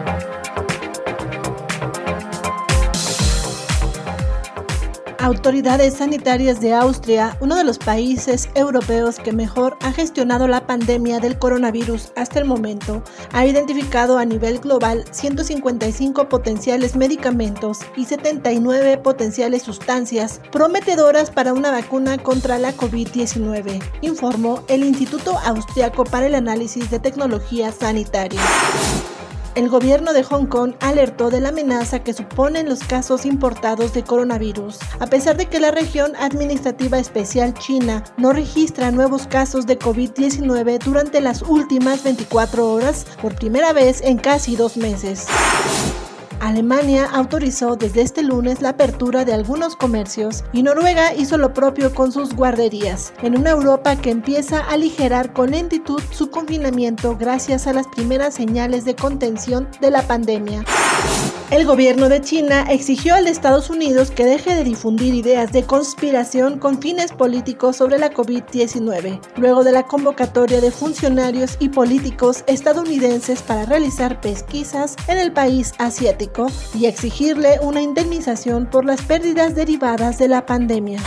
Autoridades sanitarias de Austria, uno de los países europeos que mejor ha gestionado la pandemia del coronavirus hasta el momento, ha identificado a nivel global 155 potenciales medicamentos y 79 potenciales sustancias prometedoras para una vacuna contra la COVID-19, informó el Instituto Austriaco para el Análisis de Tecnología Sanitaria. El gobierno de Hong Kong alertó de la amenaza que suponen los casos importados de coronavirus, a pesar de que la región administrativa especial china no registra nuevos casos de COVID-19 durante las últimas 24 horas por primera vez en casi dos meses. Alemania autorizó desde este lunes la apertura de algunos comercios y Noruega hizo lo propio con sus guarderías, en una Europa que empieza a aligerar con lentitud su confinamiento gracias a las primeras señales de contención de la pandemia. El gobierno de China exigió al de Estados Unidos que deje de difundir ideas de conspiración con fines políticos sobre la COVID-19, luego de la convocatoria de funcionarios y políticos estadounidenses para realizar pesquisas en el país asiático y exigirle una indemnización por las pérdidas derivadas de la pandemia.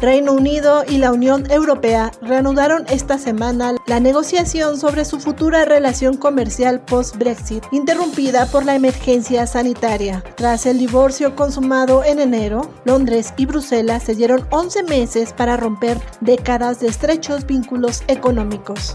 Reino Unido y la Unión Europea reanudaron esta semana la negociación sobre su futura relación comercial post-Brexit, interrumpida por la emergencia sanitaria. Tras el divorcio consumado en enero, Londres y Bruselas se dieron 11 meses para romper décadas de estrechos vínculos económicos.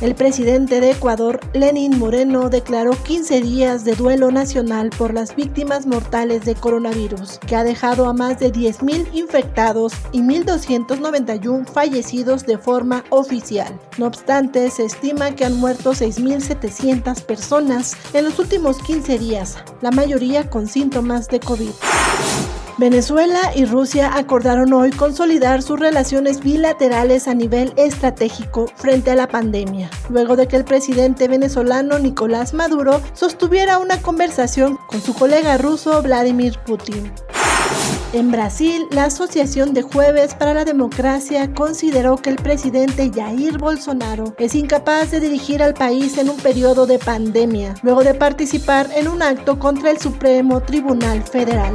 El presidente de Ecuador, Lenín Moreno, declaró 15 días de duelo nacional por las víctimas mortales de coronavirus, que ha dejado a más de 10.000 infectados y 1.291 fallecidos de forma oficial. No obstante, se estima que han muerto 6.700 personas en los últimos 15 días, la mayoría con síntomas de COVID. Venezuela y Rusia acordaron hoy consolidar sus relaciones bilaterales a nivel estratégico frente a la pandemia, luego de que el presidente venezolano Nicolás Maduro sostuviera una conversación con su colega ruso Vladimir Putin. En Brasil, la Asociación de Jueves para la Democracia consideró que el presidente Jair Bolsonaro es incapaz de dirigir al país en un periodo de pandemia, luego de participar en un acto contra el Supremo Tribunal Federal.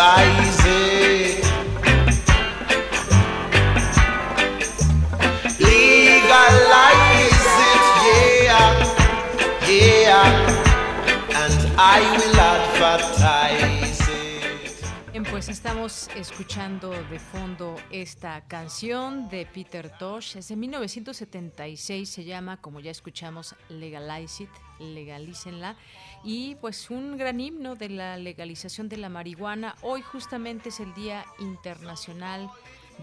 It. Legalize it, yeah, yeah, and I will advertise. Bien, pues estamos escuchando de fondo esta canción de Peter Tosh. Es de 1976, se llama, como ya escuchamos, Legalize It, legalícenla. Y pues un gran himno de la legalización de la marihuana. Hoy justamente es el Día Internacional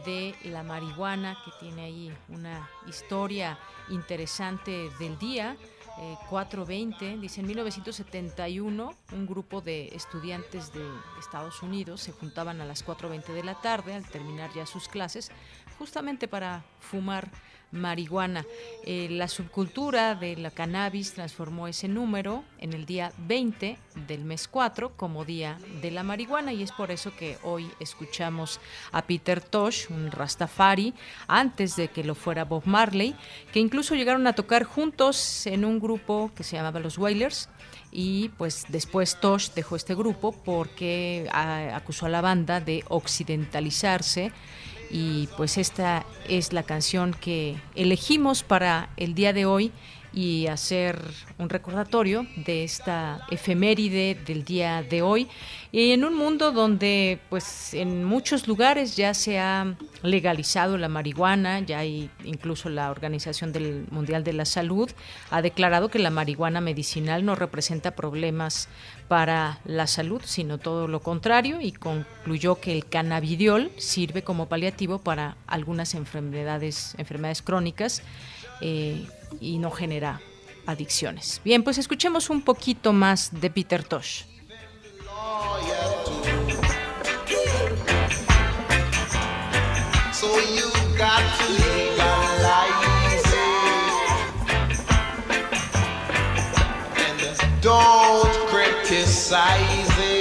de la Marihuana, que tiene ahí una historia interesante del día. Eh, 420, dice en 1971, un grupo de estudiantes de Estados Unidos se juntaban a las 4.20 de la tarde al terminar ya sus clases, justamente para fumar marihuana. Eh, la subcultura de la cannabis transformó ese número en el día 20 del mes 4 como día de la marihuana y es por eso que hoy escuchamos a Peter Tosh, un Rastafari, antes de que lo fuera Bob Marley, que incluso llegaron a tocar juntos en un grupo que se llamaba Los Wailers y pues después Tosh dejó este grupo porque ah, acusó a la banda de occidentalizarse y pues esta es la canción que elegimos para el día de hoy y hacer un recordatorio de esta efeméride del día de hoy. Y en un mundo donde pues en muchos lugares ya se ha legalizado la marihuana, ya hay incluso la Organización del Mundial de la Salud ha declarado que la marihuana medicinal no representa problemas para la salud, sino todo lo contrario y concluyó que el cannabidiol sirve como paliativo para algunas enfermedades enfermedades crónicas eh, y no genera adicciones. Bien, pues escuchemos un poquito más de Peter Tosh. Don't criticize it.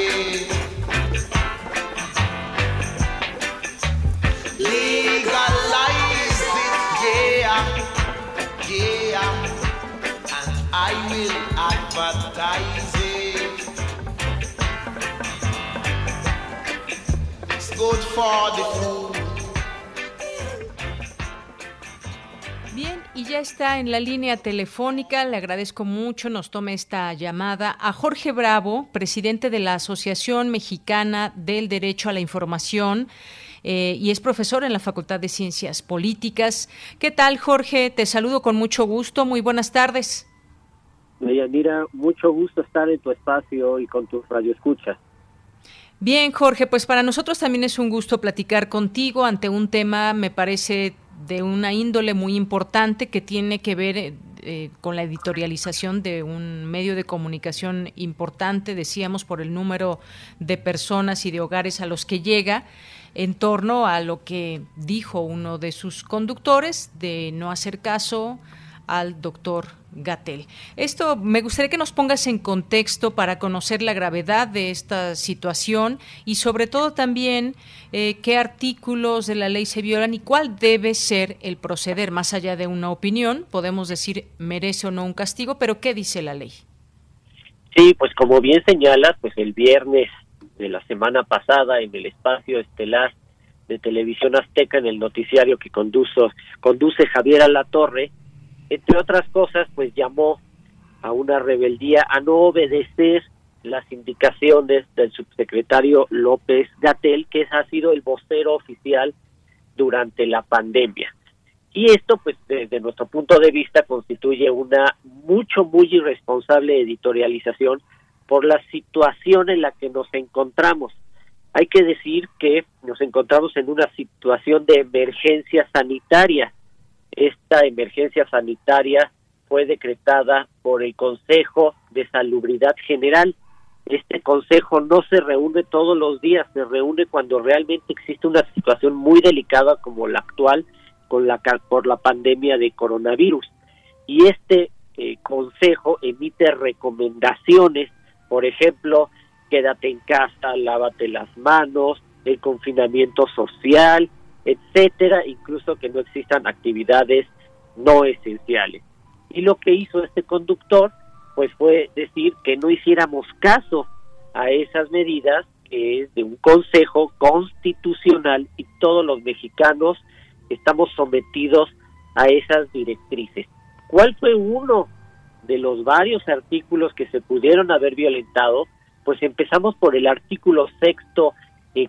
I will advertise it. It's good for the food. Bien, y ya está en la línea telefónica, le agradezco mucho, nos tome esta llamada a Jorge Bravo, presidente de la Asociación Mexicana del Derecho a la Información. eh, y es profesor en la Facultad de Ciencias Políticas. ¿Qué tal, Jorge? Te saludo con mucho gusto. Muy buenas tardes. Deyanira, mucho gusto estar en tu espacio y con tu radio escucha. Bien, Jorge, pues para nosotros también es un gusto platicar contigo ante un tema, me parece, de una índole muy importante que tiene que ver eh, eh, con la editorialización de un medio de comunicación importante, decíamos, por el número de personas y de hogares a los que llega en torno a lo que dijo uno de sus conductores de no hacer caso al doctor Gatel. Esto me gustaría que nos pongas en contexto para conocer la gravedad de esta situación y sobre todo también eh, qué artículos de la ley se violan y cuál debe ser el proceder, más allá de una opinión, podemos decir merece o no un castigo, pero ¿qué dice la ley? Sí, pues como bien señala, pues el viernes de la semana pasada en el espacio estelar de Televisión Azteca, en el noticiario que conduzo, conduce Javier Alatorre, entre otras cosas, pues llamó a una rebeldía a no obedecer las indicaciones del subsecretario López Gatel, que ha sido el vocero oficial durante la pandemia. Y esto, pues, desde nuestro punto de vista, constituye una mucho, muy irresponsable editorialización por la situación en la que nos encontramos. Hay que decir que nos encontramos en una situación de emergencia sanitaria. Esta emergencia sanitaria fue decretada por el Consejo de Salubridad General. Este consejo no se reúne todos los días, se reúne cuando realmente existe una situación muy delicada como la actual con la por la pandemia de coronavirus. Y este eh, consejo emite recomendaciones por ejemplo, quédate en casa, lávate las manos, el confinamiento social, etcétera, incluso que no existan actividades no esenciales. Y lo que hizo este conductor, pues fue decir que no hiciéramos caso a esas medidas que es de un consejo constitucional y todos los mexicanos estamos sometidos a esas directrices. ¿Cuál fue uno de los varios artículos que se pudieron haber violentado, pues empezamos por el artículo sexto eh,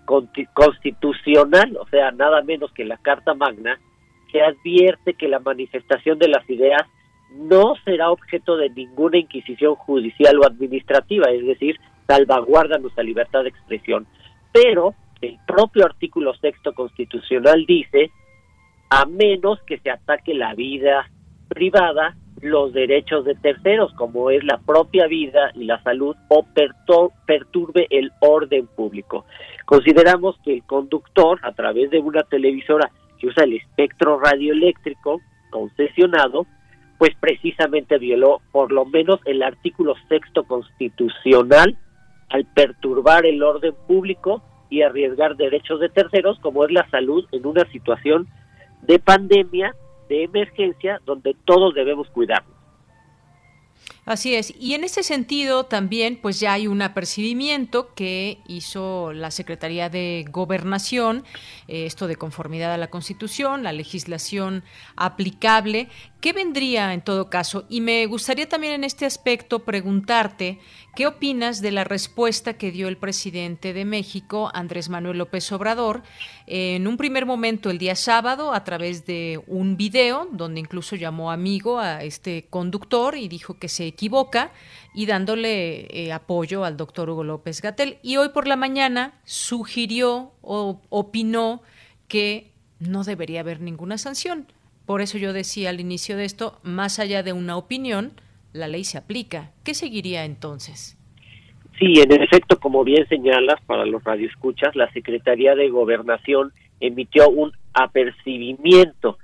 constitucional, o sea, nada menos que la Carta Magna, que advierte que la manifestación de las ideas no será objeto de ninguna inquisición judicial o administrativa, es decir, salvaguarda nuestra libertad de expresión. Pero el propio artículo sexto constitucional dice, a menos que se ataque la vida privada los derechos de terceros, como es la propia vida y la salud, o perturbe el orden público. Consideramos que el conductor, a través de una televisora que usa el espectro radioeléctrico concesionado, pues precisamente violó por lo menos el artículo sexto constitucional al perturbar el orden público y arriesgar derechos de terceros, como es la salud en una situación de pandemia de emergencia donde todos debemos cuidarnos. Así es. Y en ese sentido también pues ya hay un apercibimiento que hizo la Secretaría de Gobernación, eh, esto de conformidad a la Constitución, la legislación aplicable. ¿Qué vendría en todo caso? Y me gustaría también en este aspecto preguntarte ¿Qué opinas de la respuesta que dio el presidente de México, Andrés Manuel López Obrador, en un primer momento el día sábado a través de un video donde incluso llamó amigo a este conductor y dijo que se equivoca y dándole eh, apoyo al doctor Hugo López Gatel? Y hoy por la mañana sugirió o opinó que no debería haber ninguna sanción. Por eso yo decía al inicio de esto, más allá de una opinión, la ley se aplica. ¿Qué seguiría entonces? Sí, en efecto, como bien señalas para los radioescuchas, la Secretaría de Gobernación emitió un apercibimiento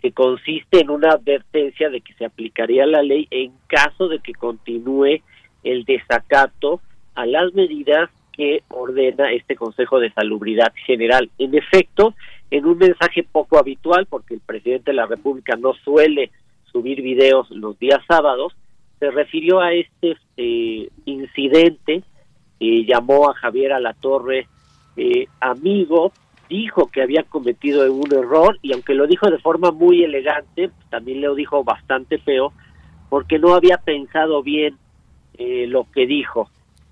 que consiste en una advertencia de que se aplicaría la ley en caso de que continúe el desacato a las medidas que ordena este Consejo de Salubridad General. En efecto, en un mensaje poco habitual, porque el presidente de la República no suele subir videos los días sábados, se refirió a este eh, incidente, eh, llamó a Javier Alatorre eh, amigo, dijo que había cometido un error y aunque lo dijo de forma muy elegante, también lo dijo bastante feo, porque no había pensado bien eh, lo que dijo.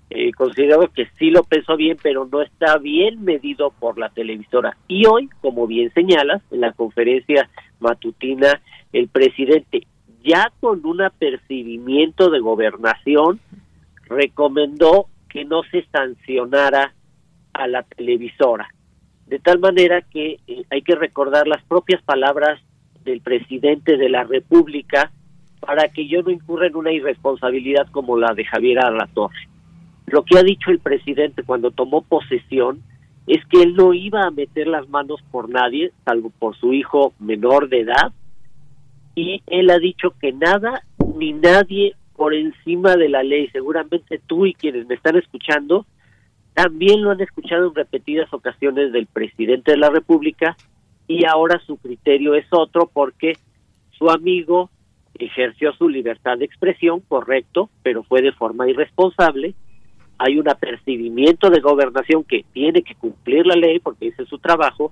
Eh, considero que sí lo pensó bien, pero no está bien medido por la televisora. Y hoy, como bien señalas, en la conferencia matutina, el presidente ya con un apercibimiento de gobernación, recomendó que no se sancionara a la televisora. De tal manera que eh, hay que recordar las propias palabras del presidente de la República para que yo no incurra en una irresponsabilidad como la de Javier Alatorre. Lo que ha dicho el presidente cuando tomó posesión es que él no iba a meter las manos por nadie, salvo por su hijo menor de edad, y él ha dicho que nada ni nadie por encima de la ley. Seguramente tú y quienes me están escuchando también lo han escuchado en repetidas ocasiones del presidente de la República y ahora su criterio es otro porque su amigo ejerció su libertad de expresión, correcto, pero fue de forma irresponsable. Hay un apercibimiento de gobernación que tiene que cumplir la ley porque ese es su trabajo,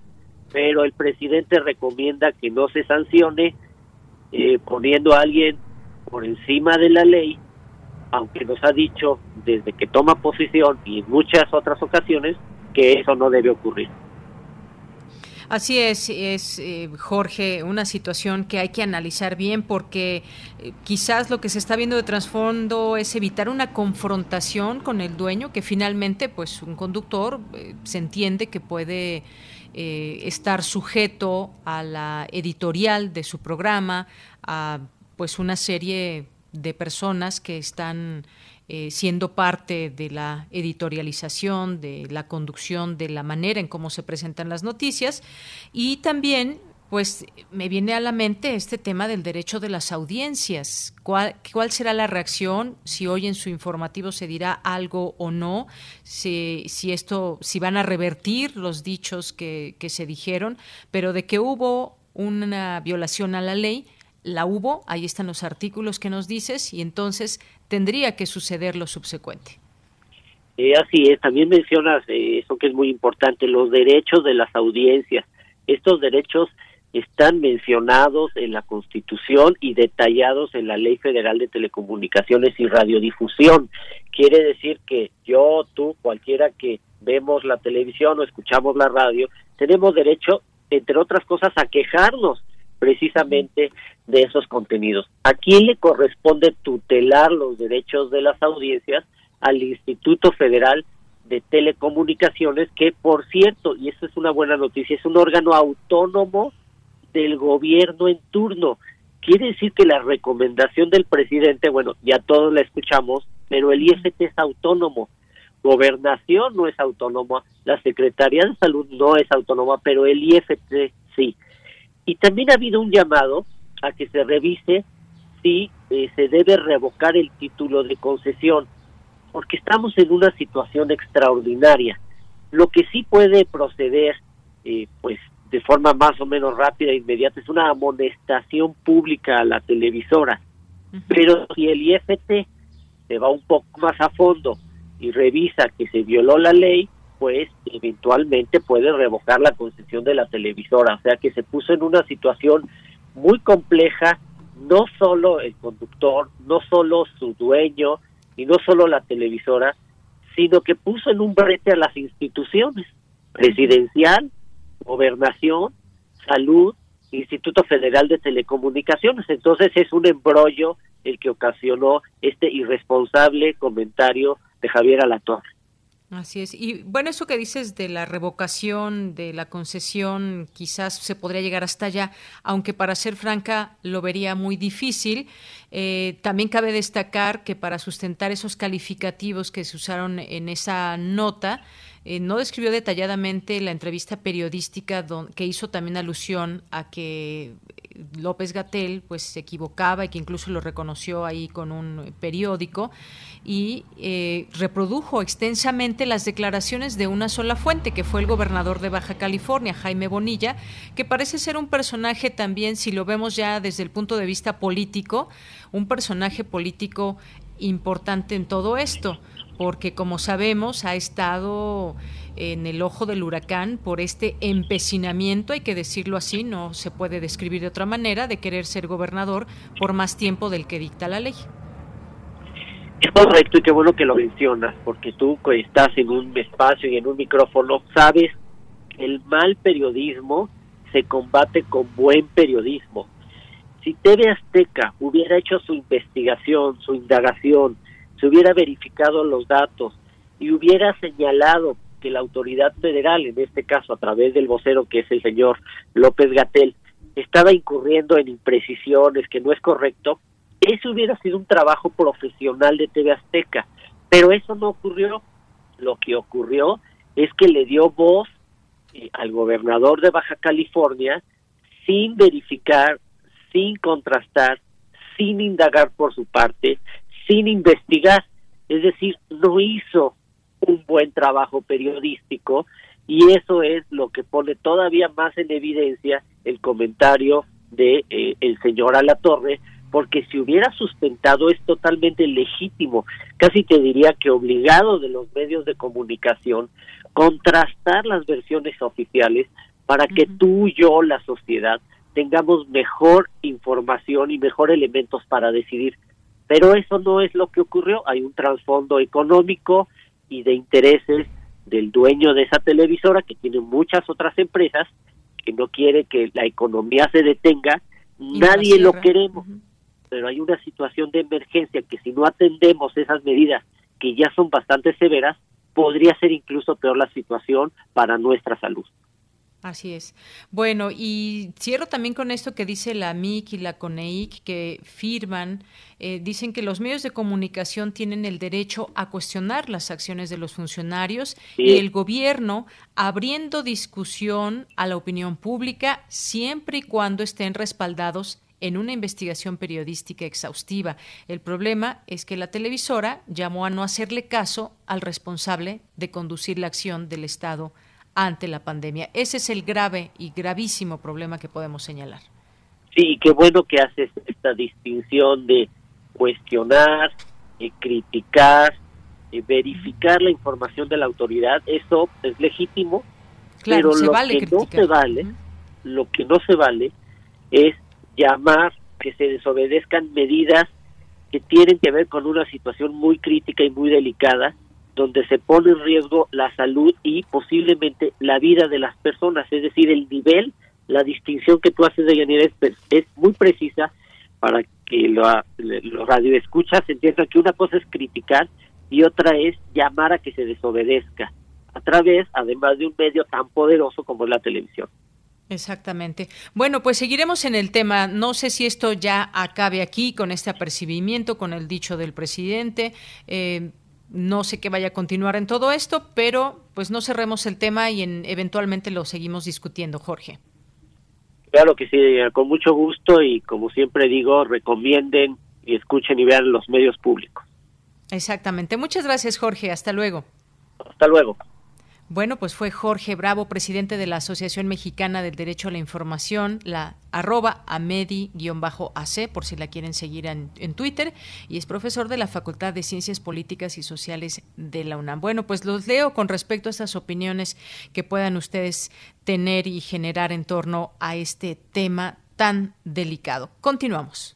pero el presidente recomienda que no se sancione eh, poniendo a alguien por encima de la ley, aunque nos ha dicho desde que toma posición y en muchas otras ocasiones que eso no debe ocurrir. Así es, es eh, Jorge, una situación que hay que analizar bien porque eh, quizás lo que se está viendo de trasfondo es evitar una confrontación con el dueño, que finalmente, pues, un conductor eh, se entiende que puede estar sujeto a la editorial de su programa, a pues una serie de personas que están eh, siendo parte de la editorialización, de la conducción, de la manera en cómo se presentan las noticias y también pues me viene a la mente este tema del derecho de las audiencias. ¿Cuál, cuál será la reacción? Si hoy en su informativo se dirá algo o no, si, si esto, si van a revertir los dichos que, que se dijeron, pero de que hubo una violación a la ley, la hubo, ahí están los artículos que nos dices, y entonces tendría que suceder lo subsecuente. Eh, así es, también mencionas eh, eso que es muy importante, los derechos de las audiencias. Estos derechos están mencionados en la Constitución y detallados en la Ley Federal de Telecomunicaciones y Radiodifusión. Quiere decir que yo, tú, cualquiera que vemos la televisión o escuchamos la radio, tenemos derecho, entre otras cosas, a quejarnos precisamente de esos contenidos. ¿A quién le corresponde tutelar los derechos de las audiencias? Al Instituto Federal de Telecomunicaciones, que por cierto, y eso es una buena noticia, es un órgano autónomo del gobierno en turno. Quiere decir que la recomendación del presidente, bueno, ya todos la escuchamos, pero el IFT es autónomo. Gobernación no es autónoma, la Secretaría de Salud no es autónoma, pero el IFT sí. Y también ha habido un llamado a que se revise si eh, se debe revocar el título de concesión, porque estamos en una situación extraordinaria. Lo que sí puede proceder, eh, pues de forma más o menos rápida e inmediata, es una amonestación pública a la televisora. Pero si el IFT se va un poco más a fondo y revisa que se violó la ley, pues eventualmente puede revocar la concesión de la televisora. O sea que se puso en una situación muy compleja, no solo el conductor, no solo su dueño y no solo la televisora, sino que puso en un brete a las instituciones, presidencial, gobernación, salud, Instituto Federal de Telecomunicaciones. Entonces es un embrollo el que ocasionó este irresponsable comentario de Javier Alatorre. Así es. Y bueno, eso que dices de la revocación de la concesión, quizás se podría llegar hasta allá, aunque para ser franca lo vería muy difícil. Eh, también cabe destacar que para sustentar esos calificativos que se usaron en esa nota, eh, no describió detalladamente la entrevista periodística que hizo también alusión a que López Gatel pues se equivocaba y que incluso lo reconoció ahí con un periódico y eh, reprodujo extensamente las declaraciones de una sola fuente, que fue el gobernador de Baja California, Jaime Bonilla, que parece ser un personaje también, si lo vemos ya desde el punto de vista político, un personaje político importante en todo esto, porque como sabemos ha estado en el ojo del huracán por este empecinamiento, hay que decirlo así, no se puede describir de otra manera, de querer ser gobernador por más tiempo del que dicta la ley. Es correcto y qué bueno que lo mencionas, porque tú estás en un espacio y en un micrófono sabes el mal periodismo se combate con buen periodismo. Si TV Azteca hubiera hecho su investigación, su indagación, hubiera verificado los datos y hubiera señalado que la autoridad federal, en este caso a través del vocero que es el señor López Gatel, estaba incurriendo en imprecisiones, que no es correcto, Ese hubiera sido un trabajo profesional de TV Azteca, pero eso no ocurrió. Lo que ocurrió es que le dio voz eh, al gobernador de Baja California sin verificar, sin contrastar, sin indagar por su parte, sin investigar. Es decir, no hizo un buen trabajo periodístico y eso es lo que pone todavía más en evidencia el comentario de eh, el señor Alatorre porque si hubiera sustentado es totalmente legítimo, casi te diría que obligado de los medios de comunicación contrastar las versiones oficiales para que tú, yo, la sociedad, tengamos mejor información y mejor elementos para decidir. Pero eso no es lo que ocurrió, hay un trasfondo económico y de intereses del dueño de esa televisora que tiene muchas otras empresas que no quiere que la economía se detenga, nadie lo queremos, pero hay una situación de emergencia que si no atendemos esas medidas que ya son bastante severas, podría ser incluso peor la situación para nuestra salud. Así es. Bueno, y cierro también con esto que dice la MIC y la CONEIC, que firman, eh, dicen que los medios de comunicación tienen el derecho a cuestionar las acciones de los funcionarios y el gobierno abriendo discusión a la opinión pública siempre y cuando estén respaldados en una investigación periodística exhaustiva. El problema es que la televisora llamó a no hacerle caso al responsable de conducir la acción del Estado ante la pandemia. Ese es el grave y gravísimo problema que podemos señalar. Sí, qué bueno que haces esta distinción de cuestionar, y criticar, y verificar la información de la autoridad. Eso es legítimo, pero lo que no se vale, lo que no se vale es llamar que se desobedezcan medidas que tienen que ver con una situación muy crítica y muy delicada donde se pone en riesgo la salud y posiblemente la vida de las personas, es decir, el nivel, la distinción que tú haces de Yanira es, es muy precisa para que los radioescuchas entiendan que una cosa es criticar y otra es llamar a que se desobedezca a través, además de un medio tan poderoso como es la televisión. Exactamente. Bueno, pues seguiremos en el tema. No sé si esto ya acabe aquí con este apercibimiento, con el dicho del presidente. Eh, no sé qué vaya a continuar en todo esto, pero pues no cerremos el tema y en, eventualmente lo seguimos discutiendo, Jorge. Claro que sí, con mucho gusto y como siempre digo, recomienden y escuchen y vean los medios públicos. Exactamente. Muchas gracias, Jorge. Hasta luego. Hasta luego. Bueno, pues fue Jorge Bravo, presidente de la Asociación Mexicana del Derecho a la Información, la arroba amedi-ac, por si la quieren seguir en, Twitter, y es profesor de la Facultad de Ciencias Políticas y Sociales de la UNAM. Bueno, pues los leo con respecto a estas opiniones que puedan ustedes tener y generar en torno a este tema tan delicado. Continuamos.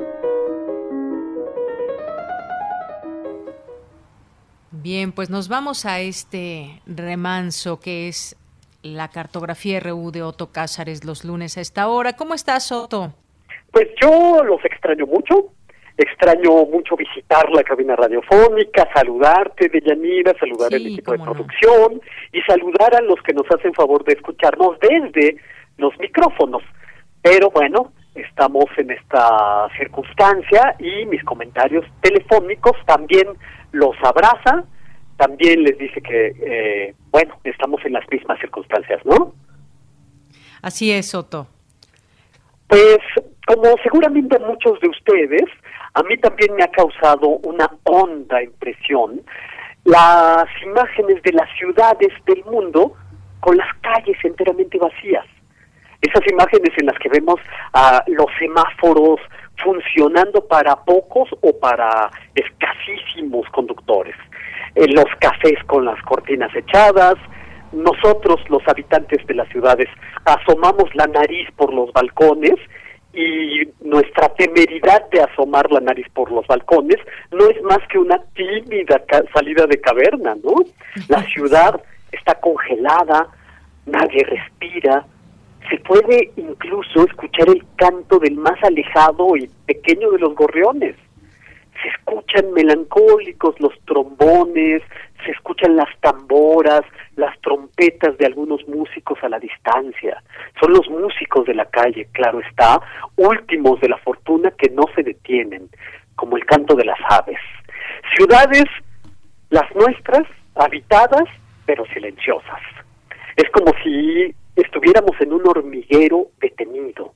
Bien, pues nos vamos a este remanso que es la cartografía RU de Otto Cázares los lunes a esta hora. ¿Cómo estás, Otto? Pues yo los extraño mucho. Extraño mucho visitar la cabina radiofónica, saludarte, Deyanira, saludar al equipo de producción y saludar a los que nos hacen favor de escucharnos desde los micrófonos. Pero bueno, estamos en esta circunstancia y mis comentarios telefónicos también los abraza, también les dice que, eh, bueno, estamos en las mismas circunstancias, ¿no? Así es, Soto. Pues, como seguramente muchos de ustedes, a mí también me ha causado una honda impresión las imágenes de las ciudades del mundo con las calles enteramente vacías. Esas imágenes en las que vemos a los semáforos funcionando para pocos o para escasísimos conductores. En los cafés con las cortinas echadas, nosotros los habitantes de las ciudades asomamos la nariz por los balcones y nuestra temeridad de asomar la nariz por los balcones no es más que una tímida salida de caverna, ¿no? La ciudad está congelada, nadie respira, se puede incluso escuchar el canto del más alejado y pequeño de los gorriones. Se escuchan melancólicos los trombones, se escuchan las tamboras, las trompetas de algunos músicos a la distancia. Son los músicos de la calle, claro está, últimos de la fortuna que no se detienen, como el canto de las aves. Ciudades, las nuestras, habitadas, pero silenciosas. Es como si estuviéramos en un hormiguero detenido.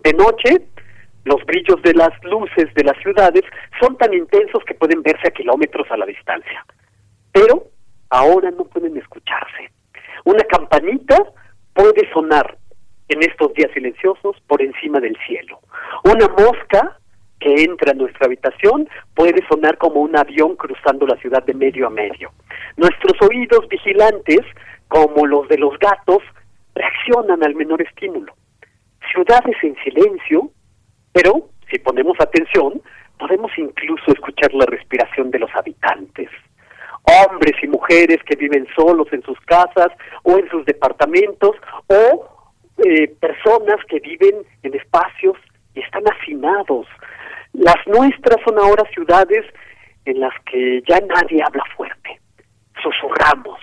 De noche, los brillos de las luces de las ciudades son tan intensos que pueden verse a kilómetros a la distancia. Pero ahora no pueden escucharse. Una campanita puede sonar en estos días silenciosos por encima del cielo. Una mosca que entra a nuestra habitación puede sonar como un avión cruzando la ciudad de medio a medio. Nuestros oídos vigilantes, como los de los gatos, reaccionan al menor estímulo. Ciudades en silencio, pero si ponemos atención, podemos incluso escuchar la respiración de los habitantes. Hombres y mujeres que viven solos en sus casas o en sus departamentos, o eh, personas que viven en espacios y están hacinados. Las nuestras son ahora ciudades en las que ya nadie habla fuerte, susurramos.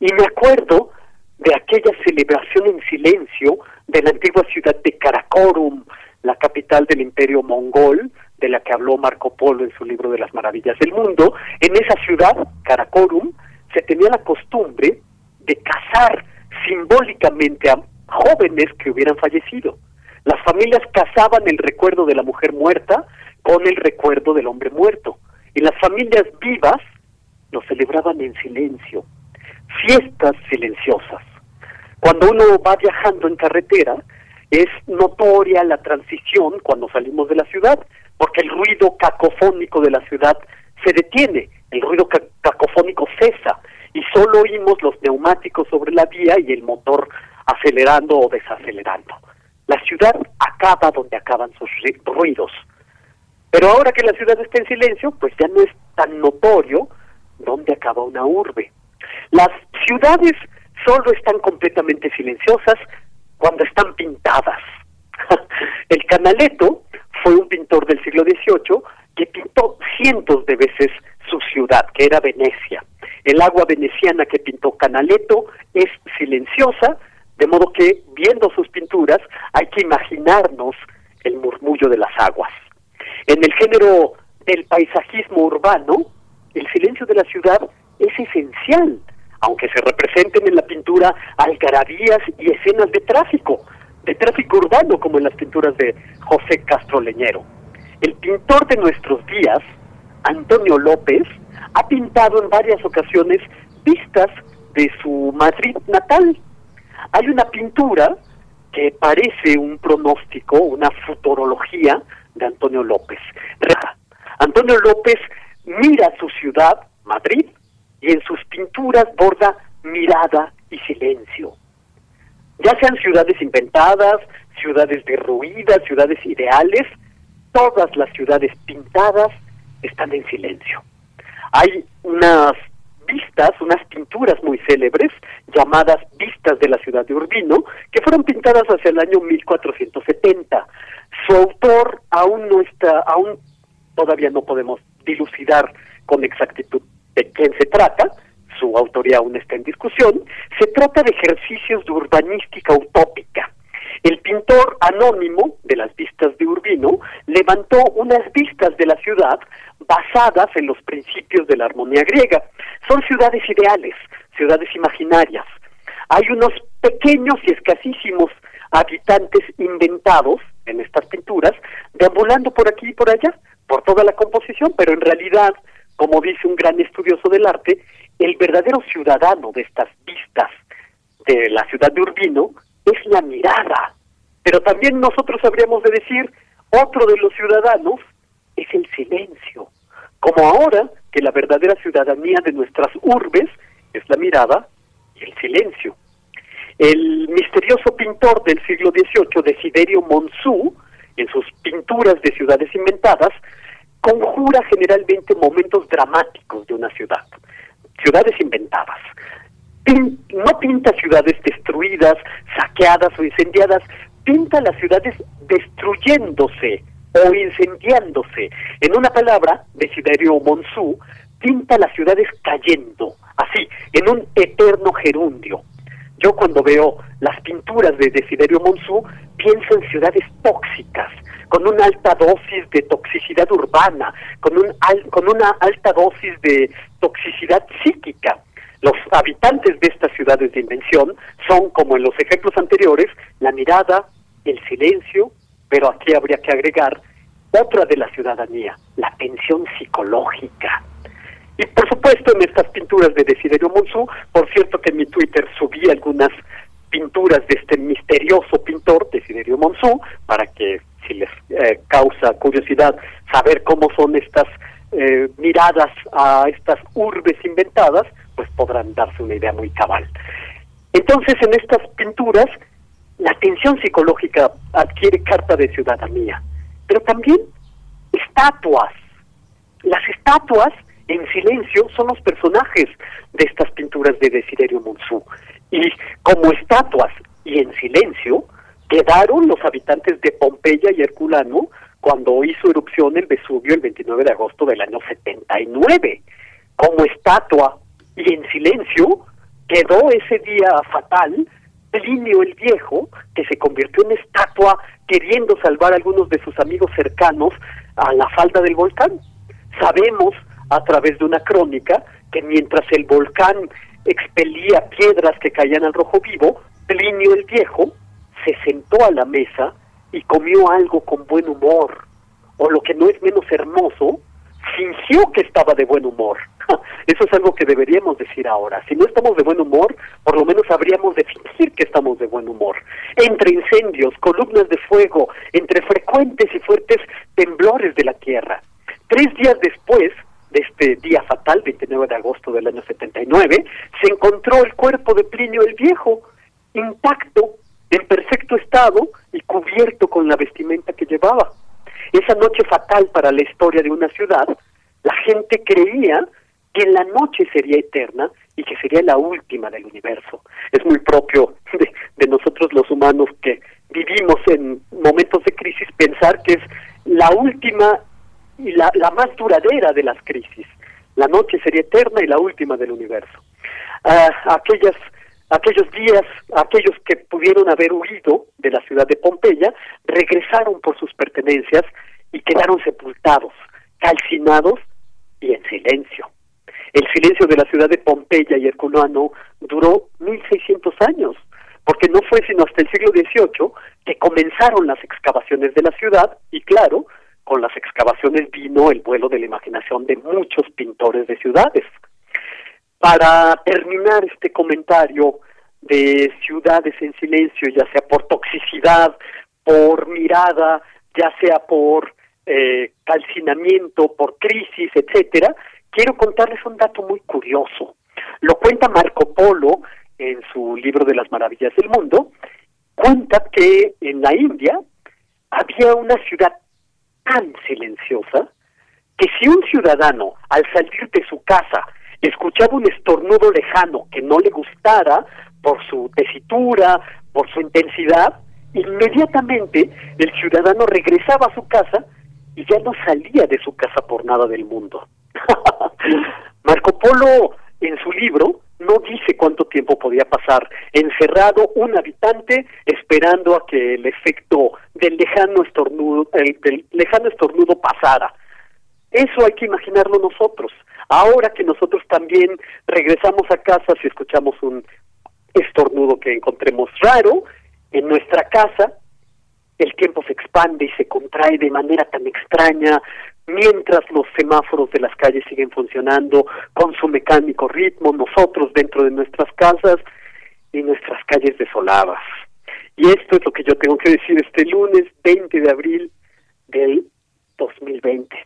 Y me acuerdo de aquella celebración en silencio de la antigua ciudad de Karakorum, la capital del imperio mongol, de la que habló Marco Polo en su libro de las maravillas del mundo, en esa ciudad, Karakorum, se tenía la costumbre de casar simbólicamente a jóvenes que hubieran fallecido. Las familias casaban el recuerdo de la mujer muerta con el recuerdo del hombre muerto. Y las familias vivas lo celebraban en silencio, fiestas silenciosas. Cuando uno va viajando en carretera, es notoria la transición cuando salimos de la ciudad, porque el ruido cacofónico de la ciudad se detiene, el ruido cacofónico cesa y solo oímos los neumáticos sobre la vía y el motor acelerando o desacelerando. La ciudad acaba donde acaban sus ruidos. Pero ahora que la ciudad está en silencio, pues ya no es tan notorio dónde acaba una urbe. Las ciudades solo están completamente silenciosas cuando están pintadas. [LAUGHS] El Canaletto fue un pintor del siglo XVIII que pintó cientos de veces su ciudad, que era Venecia. El agua veneciana que pintó Canaletto es silenciosa, de modo que viendo sus pinturas hay que imaginarnos el murmullo de las aguas. En el género del paisajismo urbano, el silencio de la ciudad es esencial aunque se representen en la pintura algarabías y escenas de tráfico, de tráfico urbano, como en las pinturas de José Castro Leñero. El pintor de nuestros días, Antonio López, ha pintado en varias ocasiones vistas de su Madrid natal. Hay una pintura que parece un pronóstico, una futurología de Antonio López. Antonio López mira su ciudad, Madrid, y en sus pinturas borda mirada y silencio. Ya sean ciudades inventadas, ciudades derruidas, ciudades ideales, todas las ciudades pintadas están en silencio. Hay unas vistas, unas pinturas muy célebres llamadas Vistas de la ciudad de Urbino, que fueron pintadas hacia el año 1470. Su autor aún no está, aún todavía no podemos dilucidar con exactitud de quién se trata, su autoría aún está en discusión, se trata de ejercicios de urbanística utópica. El pintor anónimo de las vistas de Urbino levantó unas vistas de la ciudad basadas en los principios de la armonía griega. Son ciudades ideales, ciudades imaginarias. Hay unos pequeños y escasísimos habitantes inventados en estas pinturas, deambulando por aquí y por allá, por toda la composición, pero en realidad como dice un gran estudioso del arte, el verdadero ciudadano de estas vistas de la ciudad de Urbino es la mirada. Pero también nosotros habríamos de decir, otro de los ciudadanos es el silencio. Como ahora que la verdadera ciudadanía de nuestras urbes es la mirada y el silencio. El misterioso pintor del siglo XVIII, Desiderio Monsú, en sus pinturas de ciudades inventadas, conjura generalmente momentos dramáticos de una ciudad, ciudades inventadas. no pinta ciudades destruidas, saqueadas o incendiadas, pinta las ciudades destruyéndose o incendiándose. En una palabra, Desiderio Monsú pinta las ciudades cayendo, así, en un eterno gerundio. Yo cuando veo las pinturas de Desiderio Monsú pienso en ciudades tóxicas, con una alta dosis de toxicidad urbana, con, un con una alta dosis de toxicidad psíquica. Los habitantes de estas ciudades de invención son, como en los ejemplos anteriores, la mirada, el silencio, pero aquí habría que agregar otra de la ciudadanía, la tensión psicológica. Y por supuesto en estas pinturas de Desiderio Monsú, por cierto que en mi Twitter subí algunas pinturas de este misterioso pintor, Desiderio Monsú, para que si les eh, causa curiosidad saber cómo son estas eh, miradas a estas urbes inventadas, pues podrán darse una idea muy cabal. Entonces en estas pinturas la tensión psicológica adquiere carta de ciudadanía, pero también estatuas. Las estatuas en silencio son los personajes de estas pinturas de Desiderio Monsú. Y como estatuas y en silencio, quedaron los habitantes de Pompeya y Herculano cuando hizo erupción el Vesubio el 29 de agosto del año 79. Como estatua y en silencio, quedó ese día fatal Plinio el Viejo, que se convirtió en estatua queriendo salvar a algunos de sus amigos cercanos a la falda del volcán. Sabemos a través de una crónica que mientras el volcán expelía piedras que caían al rojo vivo, Plinio el Viejo se sentó a la mesa y comió algo con buen humor, o lo que no es menos hermoso, fingió que estaba de buen humor. [LAUGHS] Eso es algo que deberíamos decir ahora. Si no estamos de buen humor, por lo menos habríamos de fingir que estamos de buen humor. Entre incendios, columnas de fuego, entre frecuentes y fuertes temblores de la tierra. Tres días después, de este día fatal, 29 de agosto del año 79, se encontró el cuerpo de Plinio el Viejo, intacto, en perfecto estado y cubierto con la vestimenta que llevaba. Esa noche fatal para la historia de una ciudad, la gente creía que la noche sería eterna y que sería la última del universo. Es muy propio de, nosotros los humanos que vivimos en momentos de crisis pensar que es la última y la, la más duradera de las crisis. La noche sería eterna y la última del universo. Ah, aquellas, aquellos días, aquellos que pudieron haber huido de la ciudad de Pompeya, regresaron por sus pertenencias y quedaron sepultados, calcinados y en silencio. El silencio de la ciudad de Pompeya y Herculano duró 1600 años, porque no fue sino hasta el siglo XVIII que comenzaron las excavaciones de la ciudad y claro, con las excavaciones vino el vuelo de la imaginación de muchos pintores de ciudades. Para terminar este comentario de ciudades en silencio, ya sea por toxicidad, por mirada, ya sea por eh, calcinamiento, por crisis, etcétera, quiero contarles un dato muy curioso. Lo cuenta Marco Polo en su libro de las maravillas del mundo. Cuenta que en la India había una ciudad tan silenciosa que si un ciudadano al salir de su casa escuchaba un estornudo lejano que no le gustara por su tesitura, por su intensidad, inmediatamente el ciudadano regresaba a su casa y ya no salía de su casa por nada del mundo. [LAUGHS] Marco Polo en su libro no dice cuánto tiempo podía pasar encerrado un habitante esperando a que el efecto del lejano estornudo, del lejano estornudo pasara. Eso hay que imaginarlo nosotros. Ahora que nosotros también regresamos a casa si escuchamos un estornudo que encontremos raro en nuestra casa, el tiempo se expande y se contrae de manera tan extraña, mientras los semáforos de las calles siguen funcionando con su mecánico ritmo, nosotros dentro de nuestras casas y nuestras calles desoladas. Y esto es lo que yo tengo que decir este lunes 20 de abril del 2020.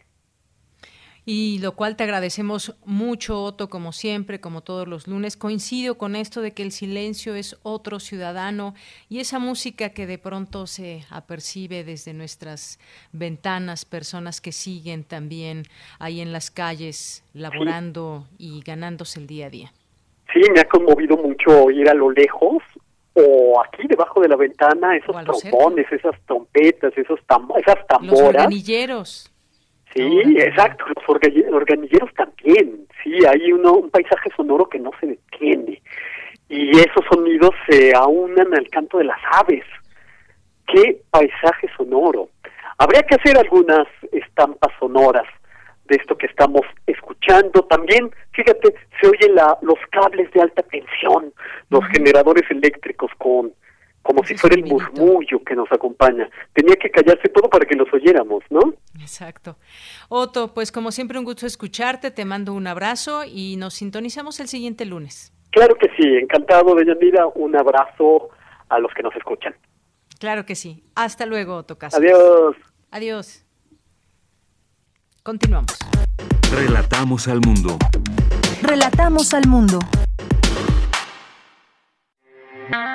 Y lo cual te agradecemos mucho, Otto, como siempre, como todos los lunes. Coincido con esto de que el silencio es otro ciudadano y esa música que de pronto se apercibe desde nuestras ventanas, personas que siguen también ahí en las calles, laborando y ganándose el día a día. Sí, me ha conmovido mucho ir a lo lejos o aquí debajo de la ventana esos trombones, esas trompetas, esos esas tamboras. Los organilleros. Sí, exacto, los organilleros también. Sí, hay uno, un paisaje sonoro que no se detiene. Y esos sonidos se aunan al canto de las aves. ¡Qué paisaje sonoro! Habría que hacer algunas estampas sonoras de esto que estamos escuchando. También, fíjate, se oyen la, los cables de alta tensión, los generadores eléctricos con como si fuera el murmullo que nos acompaña. Tenía que callarse todo para que los oyéramos, ¿no? Exacto. Otto, pues como siempre un gusto escucharte, te mando un abrazo y nos sintonizamos el siguiente lunes. Claro que sí, encantado, de Yanira, un abrazo a los que nos escuchan. Claro que sí. Hasta luego, Otto Casas. Adiós. Adiós. Continuamos. Relatamos al mundo. Relatamos al mundo.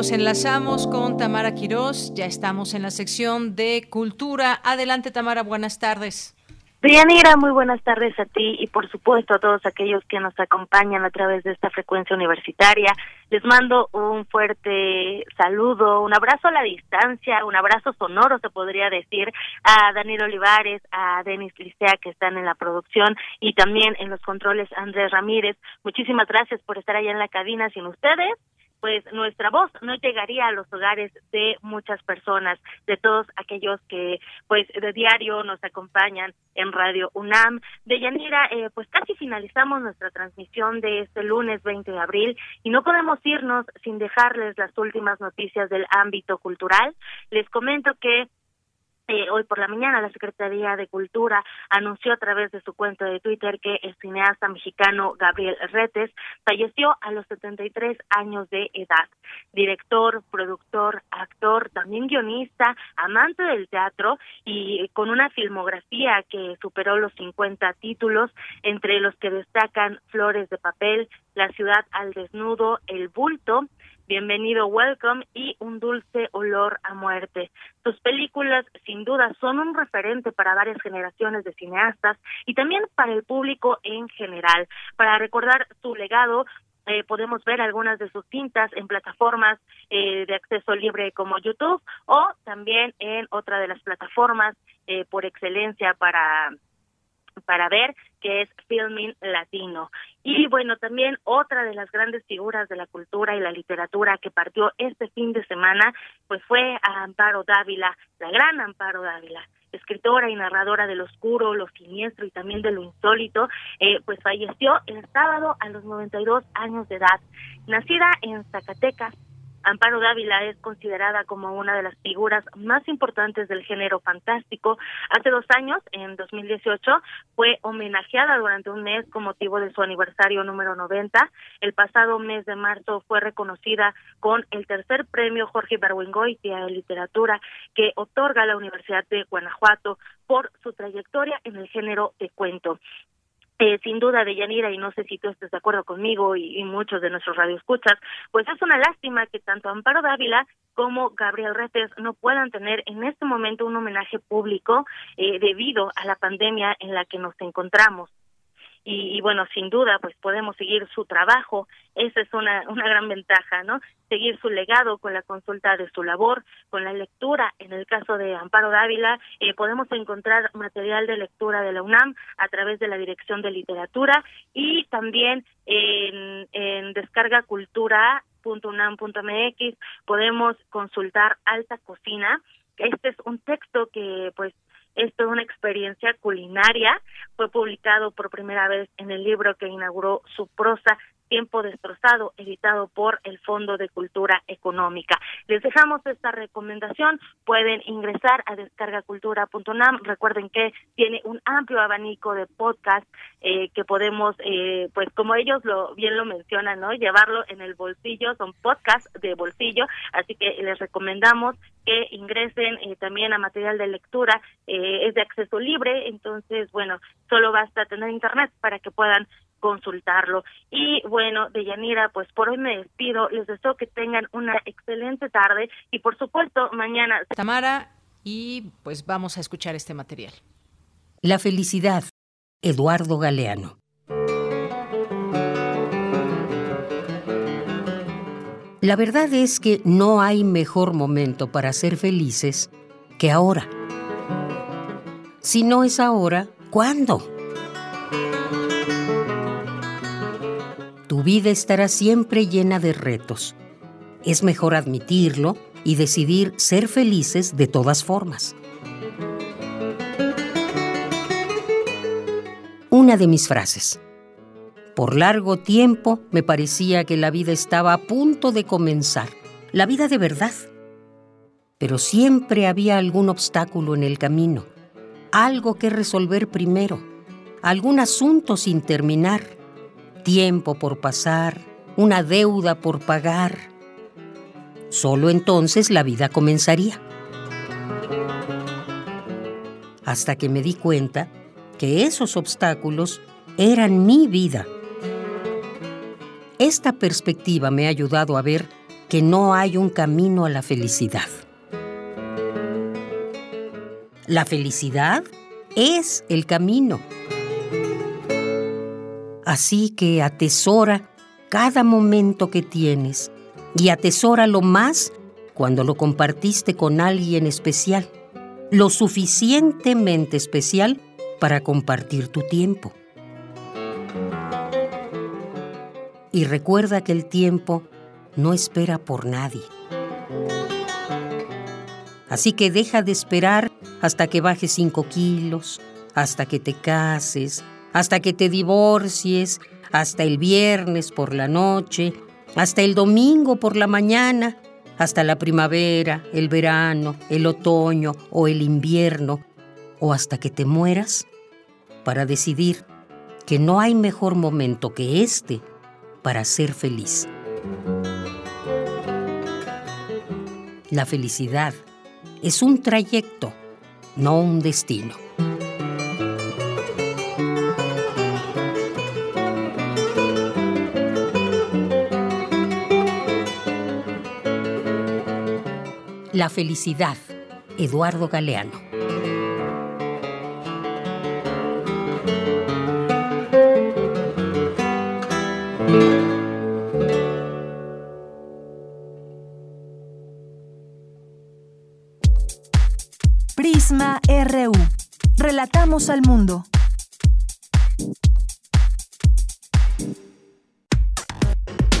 Nos enlazamos con Tamara Quirós, ya estamos en la sección de cultura. Adelante Tamara, buenas tardes. Deyanira, muy buenas tardes a ti y por supuesto a todos aquellos que nos acompañan a través de esta frecuencia universitaria. Les mando un fuerte saludo, un abrazo a la distancia, un abrazo sonoro se podría decir a Daniel Olivares, a Denis Licea que están en la producción y también en los controles Andrés Ramírez. Muchísimas gracias por estar allá en la cabina. Sin ustedes, pues nuestra voz no llegaría a los hogares de muchas personas, de todos aquellos que pues de diario nos acompañan en Radio UNAM. De Yanira, eh, pues casi finalizamos nuestra transmisión de este lunes 20 de abril y no podemos irnos sin dejarles las últimas noticias del ámbito cultural. Les comento que eh, hoy por la mañana la Secretaría de Cultura anunció a través de su cuenta de Twitter que el cineasta mexicano Gabriel Retes falleció a los 73 años de edad. Director, productor, actor, también guionista, amante del teatro y con una filmografía que superó los 50 títulos, entre los que destacan Flores de papel, La ciudad al desnudo, El bulto, Bienvenido, Welcome y Un dulce olor a muerte. Sus películas, sin duda, son un referente para varias generaciones de cineastas y también para el público en general. Para recordar su legado, eh, podemos ver algunas de sus cintas en plataformas eh, de acceso libre como YouTube o también en otra de las plataformas eh, por excelencia para para ver que es Filming Latino. Y bueno, también otra de las grandes figuras de la cultura y la literatura que partió este fin de semana, pues fue a Amparo Dávila, la gran Amparo Dávila escritora y narradora de lo oscuro, lo siniestro y también de lo insólito, eh, pues falleció el sábado a los 92 años de edad. Nacida en Zacatecas, Amparo Dávila es considerada como una de las figuras más importantes del género fantástico. Hace dos años, en 2018, fue homenajeada durante un mes con motivo de su aniversario número 90. El pasado mes de marzo fue reconocida con el tercer premio Jorge Barwengoitia de literatura que otorga la Universidad de Guanajuato por su trayectoria en el género de cuento. Eh, sin duda de Yanira, y no sé si tú estés de acuerdo conmigo y, muchos de nuestros radioescuchas, pues es una lástima que tanto Amparo Dávila como Gabriel Retes no puedan tener en este momento un homenaje público eh, debido a la pandemia en la que nos encontramos y, bueno, sin duda, pues podemos seguir su trabajo, esa es una, una gran ventaja, ¿no? Seguir su legado con la consulta de su labor, con la lectura, en el caso de Amparo Dávila, eh, podemos encontrar material de lectura de la UNAM a través de la Dirección de Literatura y también en, en descargacultura.unam.mx podemos consultar Alta Cocina, este es un texto que pues es toda una experiencia culinaria. Fue publicado por primera vez en el libro que inauguró su prosa Tiempo Destrozado, editado por el Fondo de Cultura Económica. Les dejamos esta recomendación. Pueden ingresar a descargacultura.nam. Recuerden que tiene un amplio abanico de podcast eh, que podemos, eh, pues como ellos lo bien lo mencionan, ¿no? Llevarlo en el bolsillo. Son podcasts de bolsillo. Así que les recomendamos que ingresen eh, también a material de lectura. es de acceso libre. Entonces, bueno, solo basta tener internet para que puedan consultarlo. Y bueno, de Yanira, pues por hoy me despido. Les deseo que tengan una excelente tarde y por supuesto mañana. Tamara, y pues vamos a escuchar este material. La felicidad, Eduardo Galeano. La verdad es que no hay mejor momento para ser felices que ahora. Si no es ahora, ¿cuándo? Vida estará siempre llena de retos. Es mejor admitirlo y decidir ser felices de todas formas. Una de mis frases. Por largo tiempo me parecía que la vida estaba a punto de comenzar, la vida de verdad. Pero siempre había algún obstáculo en el camino, algo que resolver primero, algún asunto sin terminar tiempo por pasar, una deuda por pagar. Solo entonces la vida comenzaría. Hasta que me di cuenta que esos obstáculos eran mi vida. Esta perspectiva me ha ayudado a ver que no hay un camino a la felicidad. La felicidad es el camino. Así que atesora cada momento que tienes y atesora lo más cuando lo compartiste con alguien especial, lo suficientemente especial para compartir tu tiempo. Y recuerda que el tiempo no espera por nadie. Así que deja de esperar hasta que bajes cinco kilos, hasta que te cases, hasta que te divorcies, hasta el viernes por la noche, hasta el domingo por la mañana, hasta la primavera, el verano, el otoño o el invierno, o hasta que te mueras, para decidir que no hay mejor momento que este para ser feliz. La felicidad es un trayecto, no un destino. La felicidad, Eduardo Galeano. Prisma RU. Relatamos al mundo.